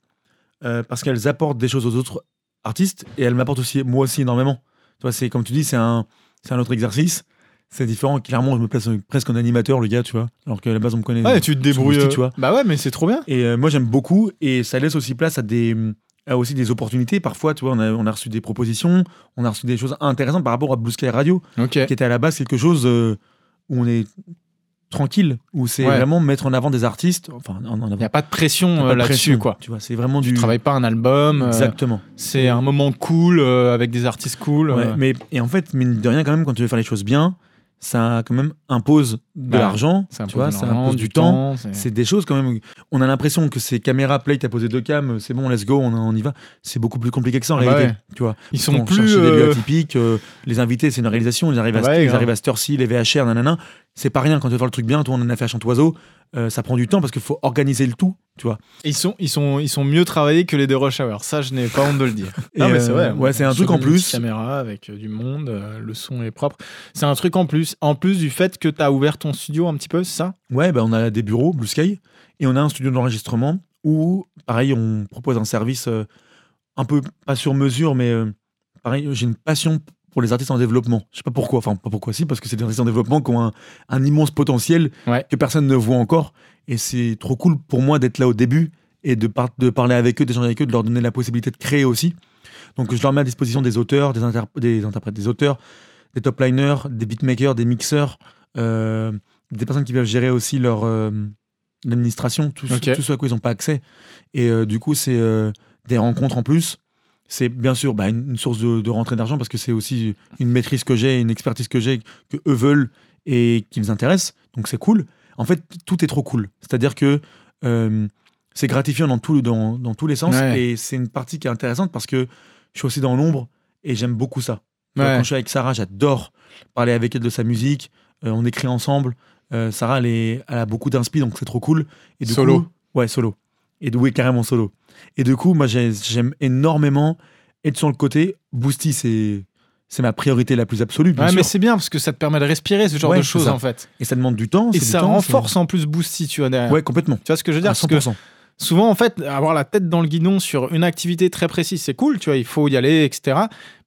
euh, parce qu'elles apportent des choses aux autres artistes et elles m'apportent aussi, moi aussi, énormément. Tu vois, c'est comme tu dis, c'est un, c'est un autre exercice. C'est différent. Clairement, je me place presque en animateur, le gars, tu vois. Alors qu'à la base, on me connaît. Ouais, tu te débrouilles. boosty, euh, tu vois. Bah ouais, mais c'est trop bien. Et euh, moi, j'aime beaucoup. Et ça laisse aussi place à des à aussi des opportunités. Parfois, tu vois, on a, on a reçu des propositions, on a reçu des choses intéressantes par rapport à Blue Sky Radio, qui était à la base quelque chose euh, où on est tranquille, où c'est Ouais. vraiment mettre en avant des artistes. Enfin, en, en Il n'y a pas de pression euh, de là-dessus, pression, quoi. Tu vois, c'est vraiment Tu du. travailles pas un album. euh, Exactement. c'est un moment cool euh, avec des artistes cool. Ouais, mais et en fait, mine de rien, quand même, quand tu veux faire les choses bien, ça quand même impose de Bah, l'argent. Ça tu impose vois, ça impose du temps. c'est- C'est des choses quand même. On a l'impression que c'est caméra, play, t'as posé deux cams, c'est bon, let's go, on, on y va. C'est beaucoup plus compliqué que ça en Ah bah réalité. ouais. Tu vois. Ils sont On plus. cherche des lieux euh, atypiques. euh, les invités, c'est une réalisation. Ils arrivent à, Ah ouais, ils grave. arrivent à cette heure-ci, les VHR, nanana. C'est pas rien quand tu veux faire le truc bien. Toi, on en a fait à Chantoiseau. Euh, ça prend du temps parce qu'il faut organiser le tout. Tu vois. Ils sont, ils, sont, ils sont mieux travaillés que les de Rush Hour. Ça, je n'ai pas honte de le dire. Non, mais euh, c'est vrai. ouais, c'est un truc en plus. caméra avec euh, du monde, euh, le son est propre. C'est un truc en plus. En plus du fait que tu as ouvert ton studio un petit peu, c'est ça? Ouais, bah, on a des bureaux, Blue Sky, et on a un studio d'enregistrement où, pareil, on propose un service euh, un peu pas sur mesure, mais euh, pareil, j'ai une passion pour les artistes en développement. Je sais pas pourquoi, enfin pas pourquoi si, parce que c'est des artistes en développement qui ont un, un immense potentiel Ouais. que personne ne voit encore, et c'est trop cool pour moi d'être là au début et de, par- de parler avec eux, d'échanger avec eux, de leur donner la possibilité de créer aussi. Donc je leur mets à disposition des auteurs, des, interp- des interprètes, des auteurs, des top liners, des beatmakers, des mixeurs, euh, des personnes qui peuvent gérer aussi leur euh, l'administration, tout, ce- Ok. tout ce à quoi ils n'ont pas accès. Et euh, du coup, c'est des rencontres en plus. C'est bien sûr bah, une, source de, de rentrée d'argent parce que c'est aussi une maîtrise que j'ai, une expertise que j'ai, que eux veulent et qui nous intéresse. Donc c'est cool. En fait, tout est trop cool. C'est-à-dire que euh, c'est gratifiant dans, tout, dans, dans tous les sens Ouais. et c'est une partie qui est intéressante parce que je suis aussi dans l'ombre et j'aime beaucoup ça. Ouais. Quand je suis avec Sarah, j'adore parler avec elle de sa musique. Euh, on écrit ensemble. Euh, Sarah, elle, est- elle a beaucoup d'inspi, donc c'est trop cool. Et du Solo. coup- ouais, solo. Et de- carrément solo. Et du coup, moi, j'ai- j'aime énormément être sur le côté. Boosty, c'est c'est ma priorité la plus absolue, bien Ouais, mais c'est bien parce que ça te permet de respirer ce genre Ouais, de choses en fait. Et ça demande du temps. Et ça temps, renforce en plus Boosty, tu vois. derrière. Ouais, complètement. Tu vois ce que je veux dire? À Parce que 100%. Souvent, en fait, avoir la tête dans le guidon sur une activité très précise, c'est cool, tu vois, il faut y aller, etc.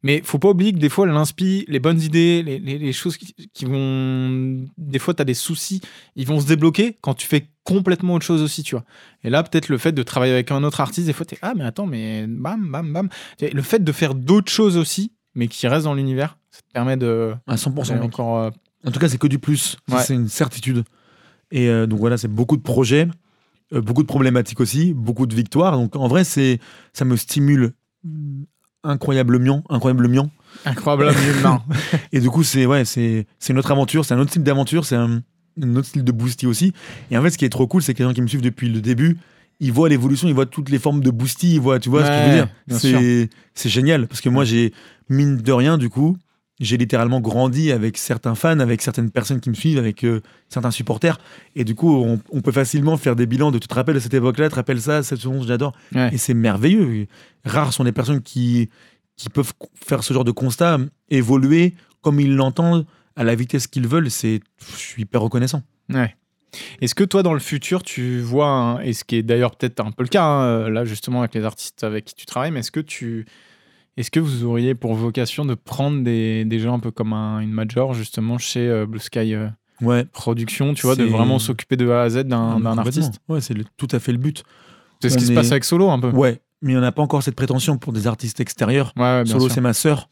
Mais faut pas oublier que des fois, l'inspi, les bonnes idées, les, les- les choses qui, qui vont. Des fois, tu as des soucis, ils vont se débloquer quand tu fais complètement autre chose aussi, tu vois. Et là, peut-être le fait de travailler avec un autre artiste, des fois, tu es Ah, mais attends, mais bam, bam, bam. Le fait de faire d'autres choses aussi, mais qui restent dans l'univers, ça te permet de. À 100%. d'aller mec. encore. euh, En tout cas, c'est que du plus. Ouais. C'est une certitude. Et euh, donc voilà, c'est beaucoup de projets, euh, beaucoup de problématiques aussi, beaucoup de victoires. Donc en vrai, c'est ça me stimule mm, incroyablement, incroyablement. incroyable humain. Et du coup, c'est ouais, c'est c'est une autre aventure, c'est un autre style d'aventure, c'est un, un autre style de boosty aussi. Et en fait, ce qui est trop cool, c'est que les gens qui me suivent depuis le début, ils voient l'évolution, ils voient toutes les formes de boosty, ils voient, tu vois ce que je veux dire c'est génial parce que moi, j'ai mine de rien, du coup, j'ai littéralement grandi avec certains fans, avec certaines personnes qui me suivent, avec euh, certains supporters. Et du coup, on, on peut facilement faire des bilans de tu te rappelles de cette époque-là, tu te rappelles ça, cette chose, j'adore. Ouais. Et c'est merveilleux. Rares sont les personnes qui, qui peuvent faire ce genre de constat, évoluer comme ils l'entendent, à la vitesse qu'ils veulent. C'est, je suis hyper reconnaissant. Ouais. Est-ce que toi, dans le futur, tu vois, un- et ce qui est d'ailleurs peut-être un peu le cas, hein, là justement avec les artistes avec qui tu travailles, mais est-ce que tu, est-ce que vous auriez pour vocation de prendre des, des gens un peu comme un- une major justement chez euh, Blue Sky euh, Ouais. Productions, tu vois, de vraiment s'occuper de A à Z d'un, Ah, artiste? Ouais, c'est tout à fait le but. C'est ce qui se passe avec Solo un peu. Ouais, mais on n'a pas encore cette prétention pour des artistes extérieurs. Ouais, ouais, bien Solo, c'est ma sœur.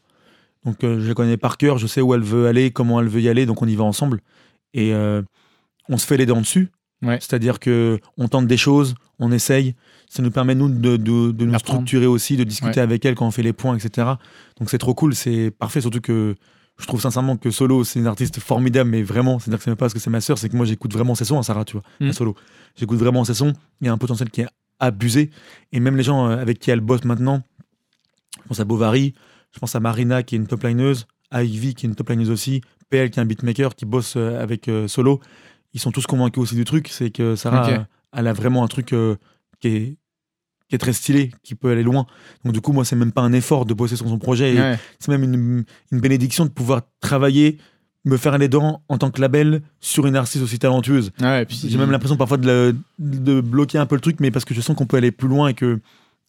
Donc, euh, je la connais par cœur. Je sais où elle veut aller, comment elle veut y aller. Donc, on y va ensemble. Et euh, on se fait les dents dessus. Ouais. C'est-à-dire que on tente des choses, on essaye. Ça nous permet, nous, de, de- de nous structurer aussi, de discuter Ouais. avec elle quand on fait les points, etc. Donc, c'est trop cool. C'est parfait. Surtout que je trouve sincèrement que Solo, c'est une artiste formidable, mais vraiment, c'est-à-dire que c'est même pas parce que c'est ma sœur, c'est que moi, j'écoute vraiment ses sons à Sarah, tu vois, Mm. à Solo. J'écoute vraiment ses sons. Il y a un potentiel qui est abusé. Et même les gens euh, avec qui elle bosse maintenant, je pense à Bovary, je pense à Marina qui est une top lineuse, à Ivy qui est une top lineuse aussi, PL qui est un beatmaker qui bosse euh, avec euh, Solo. Ils sont tous convaincus aussi du truc, c'est que Sarah. Elle a vraiment un truc euh, qui, est, qui est très stylé, qui peut aller loin. Donc du coup, moi, c'est même pas un effort de bosser sur son projet. Ouais. C'est même une, une bénédiction de pouvoir travailler, me faire les dents en tant que label sur une artiste aussi talentueuse. Ouais, J'ai même l'impression parfois de, bloquer un peu le truc, mais parce que je sens qu'on peut aller plus loin et que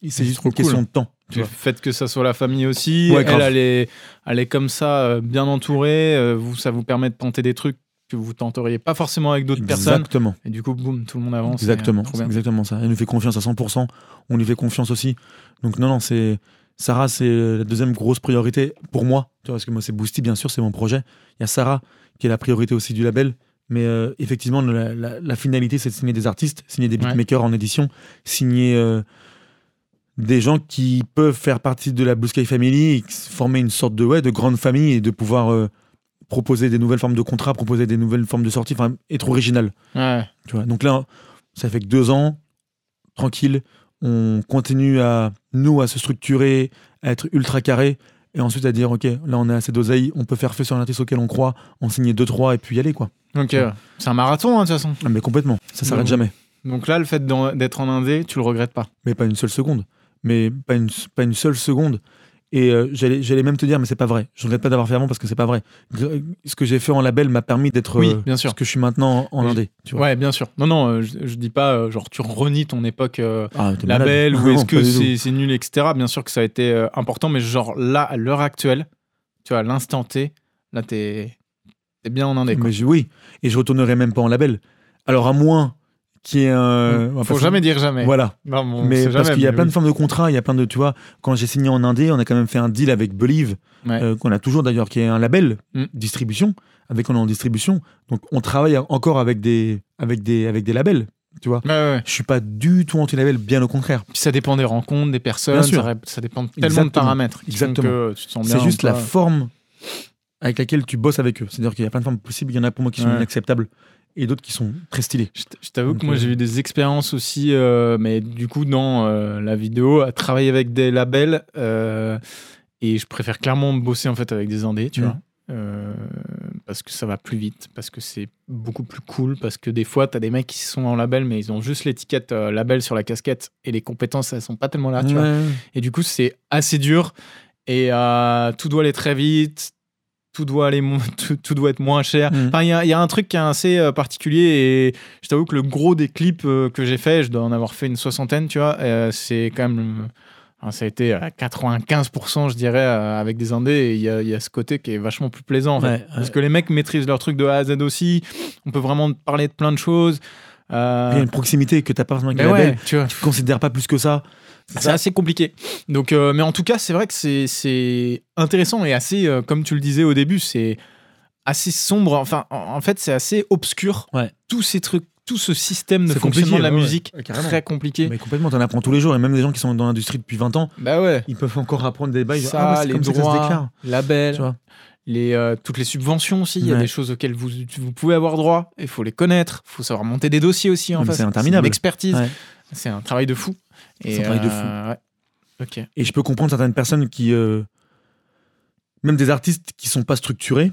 c'est juste une question cool. de temps. Le fait que ça soit la famille aussi, Ouais, elle, est, elle est comme ça, euh, bien entourée, euh, vous, ça vous permet de tenter des trucs que vous tenteriez pas forcément avec d'autres personnes. Exactement. Et du coup, boum, tout le monde avance. euh, Exactement, c'est exactement ça. Elle nous fait confiance à 100%, on lui fait confiance aussi. Donc non, non, c'est Sarah, c'est la deuxième grosse priorité pour moi. Tu vois, parce que moi, c'est Boosty, bien sûr, c'est mon projet. Il y a Sarah qui est la priorité aussi du label. Mais euh, effectivement, la, la- la finalité, c'est de signer des artistes, signer des Ouais. beatmakers en édition, signer euh, des gens qui peuvent faire partie de la Blue Sky Family, former une sorte de, ouais, de grande famille et de pouvoir euh, proposer des nouvelles formes de contrats, proposer des nouvelles formes de sorties, enfin, être original. Ouais. Tu vois. Donc là, ça fait que deux ans, tranquille, on continue à, nous, à se structurer, à être ultra carré, et ensuite à dire, ok, là on a assez d'oseille, on peut faire feu sur un artiste auquel on croit, en signer deux, trois, et puis y aller, quoi. Donc, euh, c'est un marathon, hein, de toute façon. Ah, mais complètement, ça s'arrête jamais. Donc là, le fait d'être en Indé, tu le regrettes pas. Mais pas une seule seconde. Mais pas une, pas une seule seconde. Et euh, j'allais même te dire, mais c'est pas vrai. Je regrette pas d'avoir fait avant parce que c'est pas vrai. Ce que j'ai fait en label m'a permis d'être Oui, euh, bien sûr. ce que je suis maintenant en indé. Tu vois. Ouais, bien sûr. Non, non, euh, je, je dis pas, euh, genre, tu renies ton époque euh, Ah, malade. label ou est-ce que c'est nul, etc. Bien sûr que ça a été important, mais genre là, à l'heure actuelle, tu vois, à l'instant T, là, t'es es bien en Indé. quoi. Mais je- oui, et je retournerai même pas en label. Alors à moins qu'il y ait un. va Faut jamais dire jamais. Voilà. Non, bon, on mais parce qu'il y a mais plein oui. de formes de contrats, il y a plein de. Tu vois, quand j'ai signé en Indé, on a quand même fait un deal avec Believe, Ouais. euh, qu'on a toujours d'ailleurs, qui est un label Mm. distribution, avec on est en distribution. Donc on travaille encore avec des, avec des, avec des labels. Tu vois. Ouais, ouais. Je suis pas du tout anti-label, bien au contraire. Puis ça dépend des rencontres, des personnes, Bien sûr. ça, ça dépend de tellement de paramètres. qui Exactement. C'est juste la forme avec laquelle tu bosses avec eux. C'est-à-dire qu'il y a plein de formes possibles. Il y en a pour moi qui sont Ouais. inacceptables et d'autres qui sont très stylées. Je t'avoue que moi euh, j'ai eu des expériences aussi, euh, mais du coup dans euh, la vidéo, à travailler avec des labels, euh, et je préfère clairement bosser en fait avec des indés, tu Mhm. vois, Euh, parce que ça va plus vite, parce que c'est beaucoup plus cool, parce que des fois t'as des mecs qui sont en label, mais ils ont juste l'étiquette euh, label sur la casquette, et les compétences elles sont pas tellement là, tu vois. Et du coup, c'est assez dur. Et euh, tout doit aller très vite. Tout doit, aller tout, tout doit être moins cher. Mm. Enfin, il y, a- y a un truc qui est assez euh, particulier. Et je t'avoue que le gros des clips euh, que j'ai fait, je dois en avoir fait une soixantaine, tu vois. euh, c'est quand même. ça a été à 95%, je dirais, avec des indés. Et il y a, y a ce côté qui est vachement plus plaisant, en fait. Ouais, ouais. Parce que les mecs maîtrisent leur truc de A à Z aussi. On peut vraiment parler de plein de choses. Euh, Il y a une proximité que t'as pas forcément avec ouais, tu vois. Tu considères pas plus que ça. C'est assez compliqué. Donc, euh, mais en tout cas, c'est vrai que c'est- intéressant et assez, euh, comme tu le disais au début, c'est assez sombre. Enfin, en, en fait, c'est assez obscur. Ouais. Tous ces trucs, tout ce système de fonctionnement de la ouais, musique, ouais, très compliqué. Mais complètement, t'en apprends tous les jours. Et même des gens qui sont dans l'industrie depuis 20 ans, Bah ouais. ils peuvent encore apprendre des bails. Ça, Ah, ouais, c'est les comme ça que ça se droits, labels, Tu vois. les, euh, toutes les subventions aussi. Il y a des choses auxquelles vous, vous pouvez avoir droit. Il faut les connaître. Il faut savoir monter des dossiers aussi en face. c'est interminable. une expertise. Ouais. C'est un travail de fou. Et, C'est un travail de fou. euh, ouais. Et je peux comprendre certaines personnes qui, euh, même des artistes qui sont pas structurés,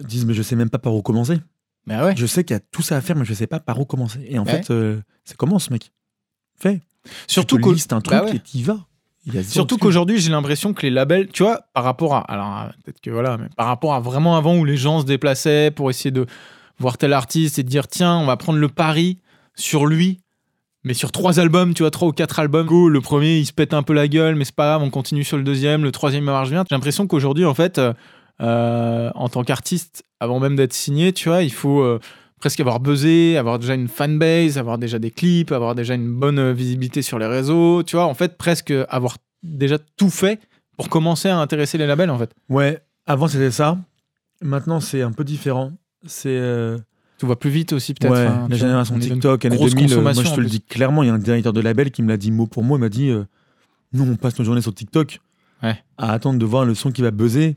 disent mais je sais même pas par où commencer. Bah ouais. Je sais qu'il y a tout ça à faire, mais je sais pas par où commencer. Et en Ouais. fait, euh, c'est commence, mec. Fais. Surtout listes un truc bah ouais. et t'y vas. Surtout qu'aujourd'hui, j'ai l'impression que les labels, tu vois, par rapport à. Alors, euh, peut-être que voilà, mais par rapport à vraiment avant où les gens se déplaçaient pour essayer de voir tel artiste et te dire tiens, on va prendre le pari sur lui, mais sur trois albums, tu vois, trois ou quatre albums. Go, le premier, il se pète un peu la gueule, mais c'est pas grave, on continue sur le deuxième, le troisième, il marche bien. J'ai l'impression qu'aujourd'hui, en fait, euh, euh, en tant qu'artiste, avant même d'être signé, tu vois, il faut euh, presque avoir buzzé, avoir déjà une fanbase, avoir déjà des clips, avoir déjà une bonne visibilité sur les réseaux, tu vois, en fait, presque avoir déjà tout fait pour commencer à intéresser les labels, en fait. Ouais, avant c'était ça. Maintenant c'est un peu différent. C'est Tout va plus vite aussi, peut-être. ouais, hein, la tu vois, génération TikTok, années grosse 2000. euh, moi je te le dis clairement, il y a un directeur de label qui me l'a dit mot pour mot. Il m'a dit euh, Nous on passe nos journées sur TikTok Ouais. à attendre de voir le son qui va buzzer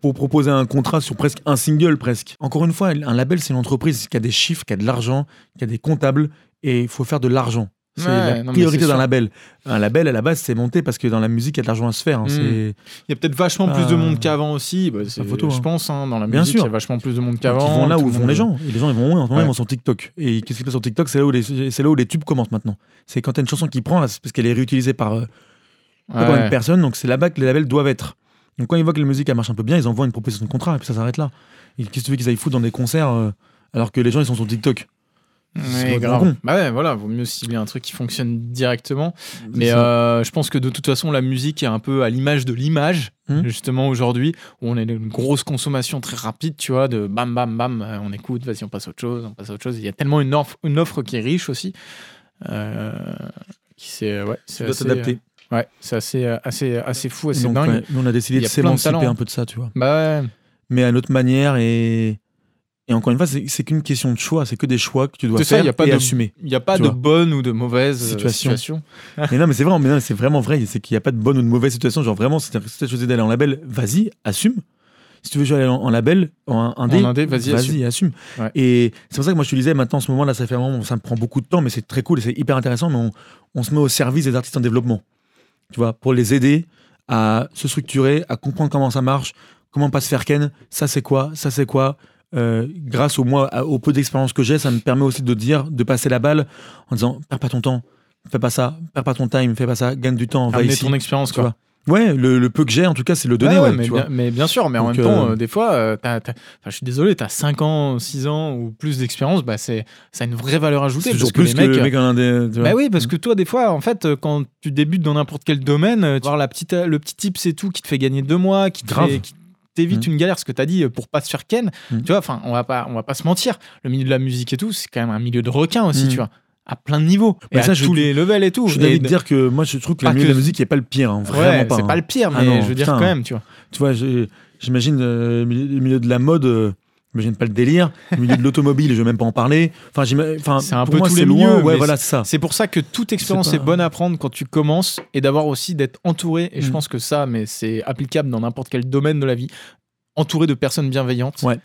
pour proposer un contrat sur presque un single presque. Encore une fois, un label c'est une entreprise qui a des chiffres, qui a de l'argent, qui a des comptables et il faut faire de l'argent. C'est Ouais, la priorité d'un label. Un label à la base c'est monté parce que dans la musique il y a de l'argent à se faire. hein. Mm. C'est Il y a peut-être vachement plus de monde qu'avant aussi. Bah, c'est- photo, je hein. pense, hein, dans la Bien musique, sûr. il y a vachement plus de monde qu'avant. ils vont là où vont les gens. Et les gens, ils vont où en ce moment Ouais. Ils vont sur TikTok. Et qu'est-ce qui se passe sur TikTok? C'est là, où les- c'est là où les tubes commencent maintenant. C'est quand t'as une chanson qui prend, là, c'est parce qu'elle est réutilisée par, euh, par une personne. Donc c'est là-bas que les labels doivent être. Donc quand ils voient que la musique elle marche un peu bien, ils envoient une proposition de contrat et puis ça s'arrête là. Qu'est-ce que tu veux qu'ils aillent foutre dans des concerts euh, alors que les gens ils sont sur TikTok? Complètement grave. Bah ouais, voilà, vaut mieux cibler un truc qui fonctionne directement. Mais euh, je pense que de toute façon, la musique est un peu à l'image de l'image, Hmm. justement aujourd'hui, où on a une grosse consommation très rapide, tu vois, de bam, bam, bam, euh, on écoute, vas-y, on passe à autre chose, on passe à autre chose. Il y a tellement une offre, une offre qui est riche aussi, euh, qui c'est ouais, c'est euh, ouais, c'est assez, assez, assez fou, assez donc, dingue. ouais, nous on a décidé de s'émanciper un peu de ça, tu vois. Bah ouais. Mais à notre manière et. Et encore une fois, c'est qu'une question de choix, c'est que des choix que tu dois C'est ça, faire y a pas et de- assumer. Il n'y a pas de vois. bonne ou de mauvaise euh, Situation. situation. mais non, mais c'est vrai, mais c'est vraiment vrai. C'est qu'il n'y a pas de bonne ou de mauvaise situation. Genre vraiment, si tu as choisi d'aller en label, vas-y, assume. Si tu veux jouer aller en, en label, en indé, indé, vas-y, assume. assume. Ouais. Et c'est pour ça que moi je te disais, maintenant en ce moment-là, ça fait un moment, ça me prend beaucoup de temps, mais c'est très cool et c'est hyper intéressant. Mais on, on se met au service des artistes en développement. Tu vois, pour les aider à se structurer, à comprendre comment ça marche, comment pas se faire ken, ça c'est quoi, ça c'est quoi? Euh, grâce au, moi, au peu d'expérience que j'ai, ça me permet aussi de dire, de passer la balle en disant, perds pas ton temps, fais pas ça, perds pas ton time, fais pas ça, gagne du temps, va ici. ton expérience, quoi. vois. Ouais, le, le peu que j'ai, en tout cas, c'est le donner. Ouais, ouais, ouais, mais, tu bien, vois. mais bien sûr, mais en même temps, euh, euh, des fois, euh, t'as- t'as- je suis désolé, tu as 5 ans, 6 ans ou plus d'expérience, bah, c'est, ça a une vraie valeur ajoutée. C'est toujours que plus les que mecs, le mec en indé. tu vois. bah oui, parce que toi, des fois, en fait, quand tu débutes dans n'importe quel domaine, tu vois, la petite, le petit tip, c'est tout, qui te fait gagner deux mois, qui te fait- qui t'évite Mhm. une galère, ce que tu as dit, euh, pour pas se faire ken. Mhm. Tu vois, enfin, on va pas, on va pas se mentir. Le milieu de la musique et tout, c'est quand même un milieu de requins aussi, Mhm. tu vois, à plein de niveaux. Bah et ça, à je- tous les levels et tout. Je suis de dire que moi, je trouve que le milieu que- de la musique n'est pas le pire. hein, vraiment ouais, pas. c'est hein. pas le pire, Ah mais non, je veux dire putain. quand même, tu vois. Tu vois, j'imagine euh, le milieu le milieu de la mode. euh, J'imagine pas le délire. Le milieu de l'automobile, je vais même pas en parler. Enfin, enfin, C'est un pour peu moi, tous les loin. milieux, Ouais, voilà, c'est ça. C'est pour ça que toute expérience est, pas- bonne à prendre quand tu commences et d'avoir aussi d'être entouré. Et je Mm. pense que ça, mais c'est applicable dans n'importe quel domaine de la vie. Entouré de personnes bienveillantes. Ouais.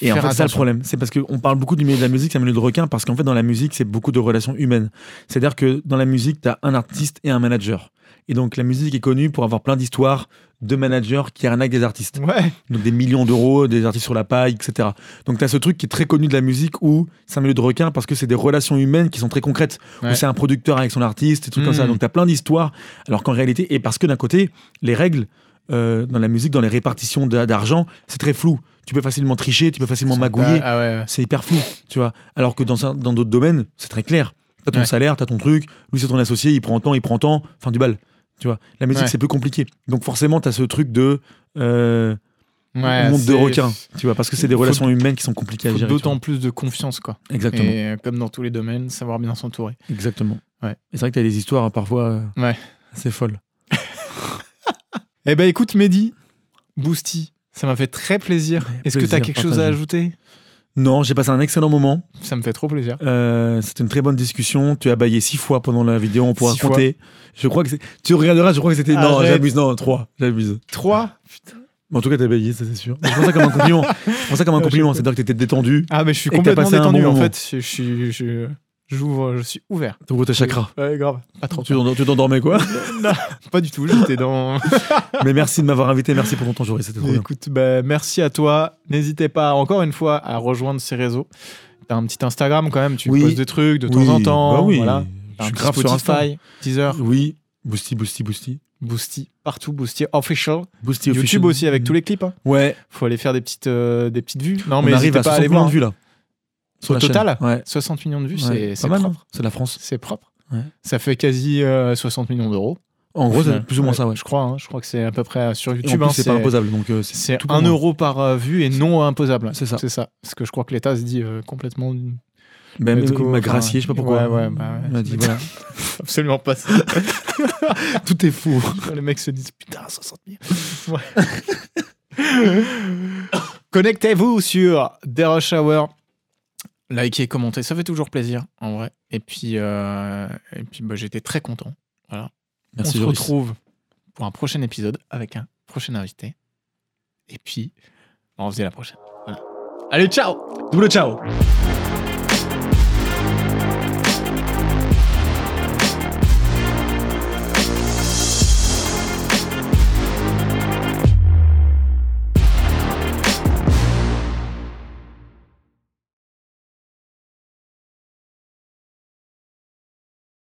Et en fait, c'est ça le problème. C'est parce qu'on parle beaucoup du milieu de la musique, c'est un milieu de requin, parce qu'en fait, dans la musique, c'est beaucoup de relations humaines. C'est-à-dire que dans la musique, tu as un artiste et un manager. Et donc, la musique est connue pour avoir plein d'histoires de managers qui arnaquent des artistes. Ouais. Donc, des millions d'euros, des artistes sur la paille, etc. Donc, tu as ce truc qui est très connu de la musique où c'est un milieu de requin parce que c'est des relations humaines qui sont très concrètes. Où Ouais. c'est un producteur avec son artiste, des trucs comme ça. Mm. Donc, tu as plein d'histoires. Alors qu'en réalité, et parce que d'un côté, les règles euh, dans la musique, dans les répartitions d'a- d'argent, c'est très flou. Tu peux facilement tricher, tu peux facilement magouiller Ah ouais, ouais. c'est hyper flou, tu vois. Alors que dans un- dans d'autres domaines, c'est très clair. T'as ton Ouais. salaire, t'as ton truc, lui c'est ton associé, il prend tant, il prend tant, fin du bal. Tu vois. La musique c'est plus compliqué. Donc forcément t'as ce truc de euh, monde de c'est- requin, tu vois, parce que c'est des Faut- relations humaines qui sont compliquées à gérer. d'autant plus de confiance, quoi. Exactement, Et euh, comme dans tous les domaines, savoir bien s'entourer. exactement. Ouais. Et c'est vrai que t'as des histoires parfois euh, Ouais. assez folles. Eh ben écoute, Mehdi, Boosty, ça m'a fait très plaisir. Est-ce que tu as quelque chose à ajouter? Non, j'ai passé un excellent moment. Ça me fait trop plaisir. Euh, C'était une très bonne discussion. Tu as baillé six fois pendant la vidéo, on pourra Six fois. compter. Je crois que tu regarderas, je crois que c'était. Non, j'abuse, non, trois, j'abuse. Trois? Mais en tout cas, t'as baillé, ça c'est sûr. Mais Je prends ça comme un compliment. Je prends ça comme un compliment. C'est-à-dire que t'étais détendu. Ah, mais je suis complètement détendu en fait. Je. Je, j'ouvre, je suis ouvert. T'ouvres tes chakras. Ouais, grave. Pas trop. Tu t'endor- tu t'endormais quoi non, pas du tout. J'étais dans. Mais merci de m'avoir invité. Merci pour ton temps, Joris. C'était trop bien. Écoute, bah, merci à toi. N'hésitez pas, encore une fois, à rejoindre ces réseaux. T'as un petit Instagram quand même, tu Oui. postes des trucs de Oui, temps en temps. bah oui. Voilà. Je suis grave sur Insta. Teaser. Oui. Boosty, boosty, boosty. Boosty, partout, Boosty official. Boosty YouTube Official. aussi avec tous les clips. hein. Ouais. Faut aller faire des petites, euh, des petites vues. Non, On mais arrive à pas à 60 aller voir. de vues là. Sur Au total Ouais. 60 millions de vues, Ouais. c'est Pas c'est mal, propre. hein. C'est la France. C'est propre. Ouais. Ça fait quasi euh, 60 millions d'euros. En gros, c'est plus ou moins ça, ouais. Je crois, hein. je crois que c'est à peu près sur Et en YouTube. hein, c'est pas imposable, donc euh, C'est tout pour 1 moi. euro par euh, vue et non imposable. C'est ça. C'est ça. Parce que je crois que l'État se dit euh, complètement. Il go, m'a gracié, je sais pas pourquoi. ouais, ouais, bah ouais. Dit, voilà. Absolument pas ça. Tout est faux. Les mecs se disent putain, 60 000. Ouais. Connectez-vous sur The Rush Hour. Likez, commentez, ça fait toujours plaisir en vrai. Et puis, euh, et puis bah, j'étais très content. Merci, On se retrouve pour un prochain épisode avec un prochain invité. Et puis, on se dit à la prochaine. Voilà. Allez, ciao Double ciao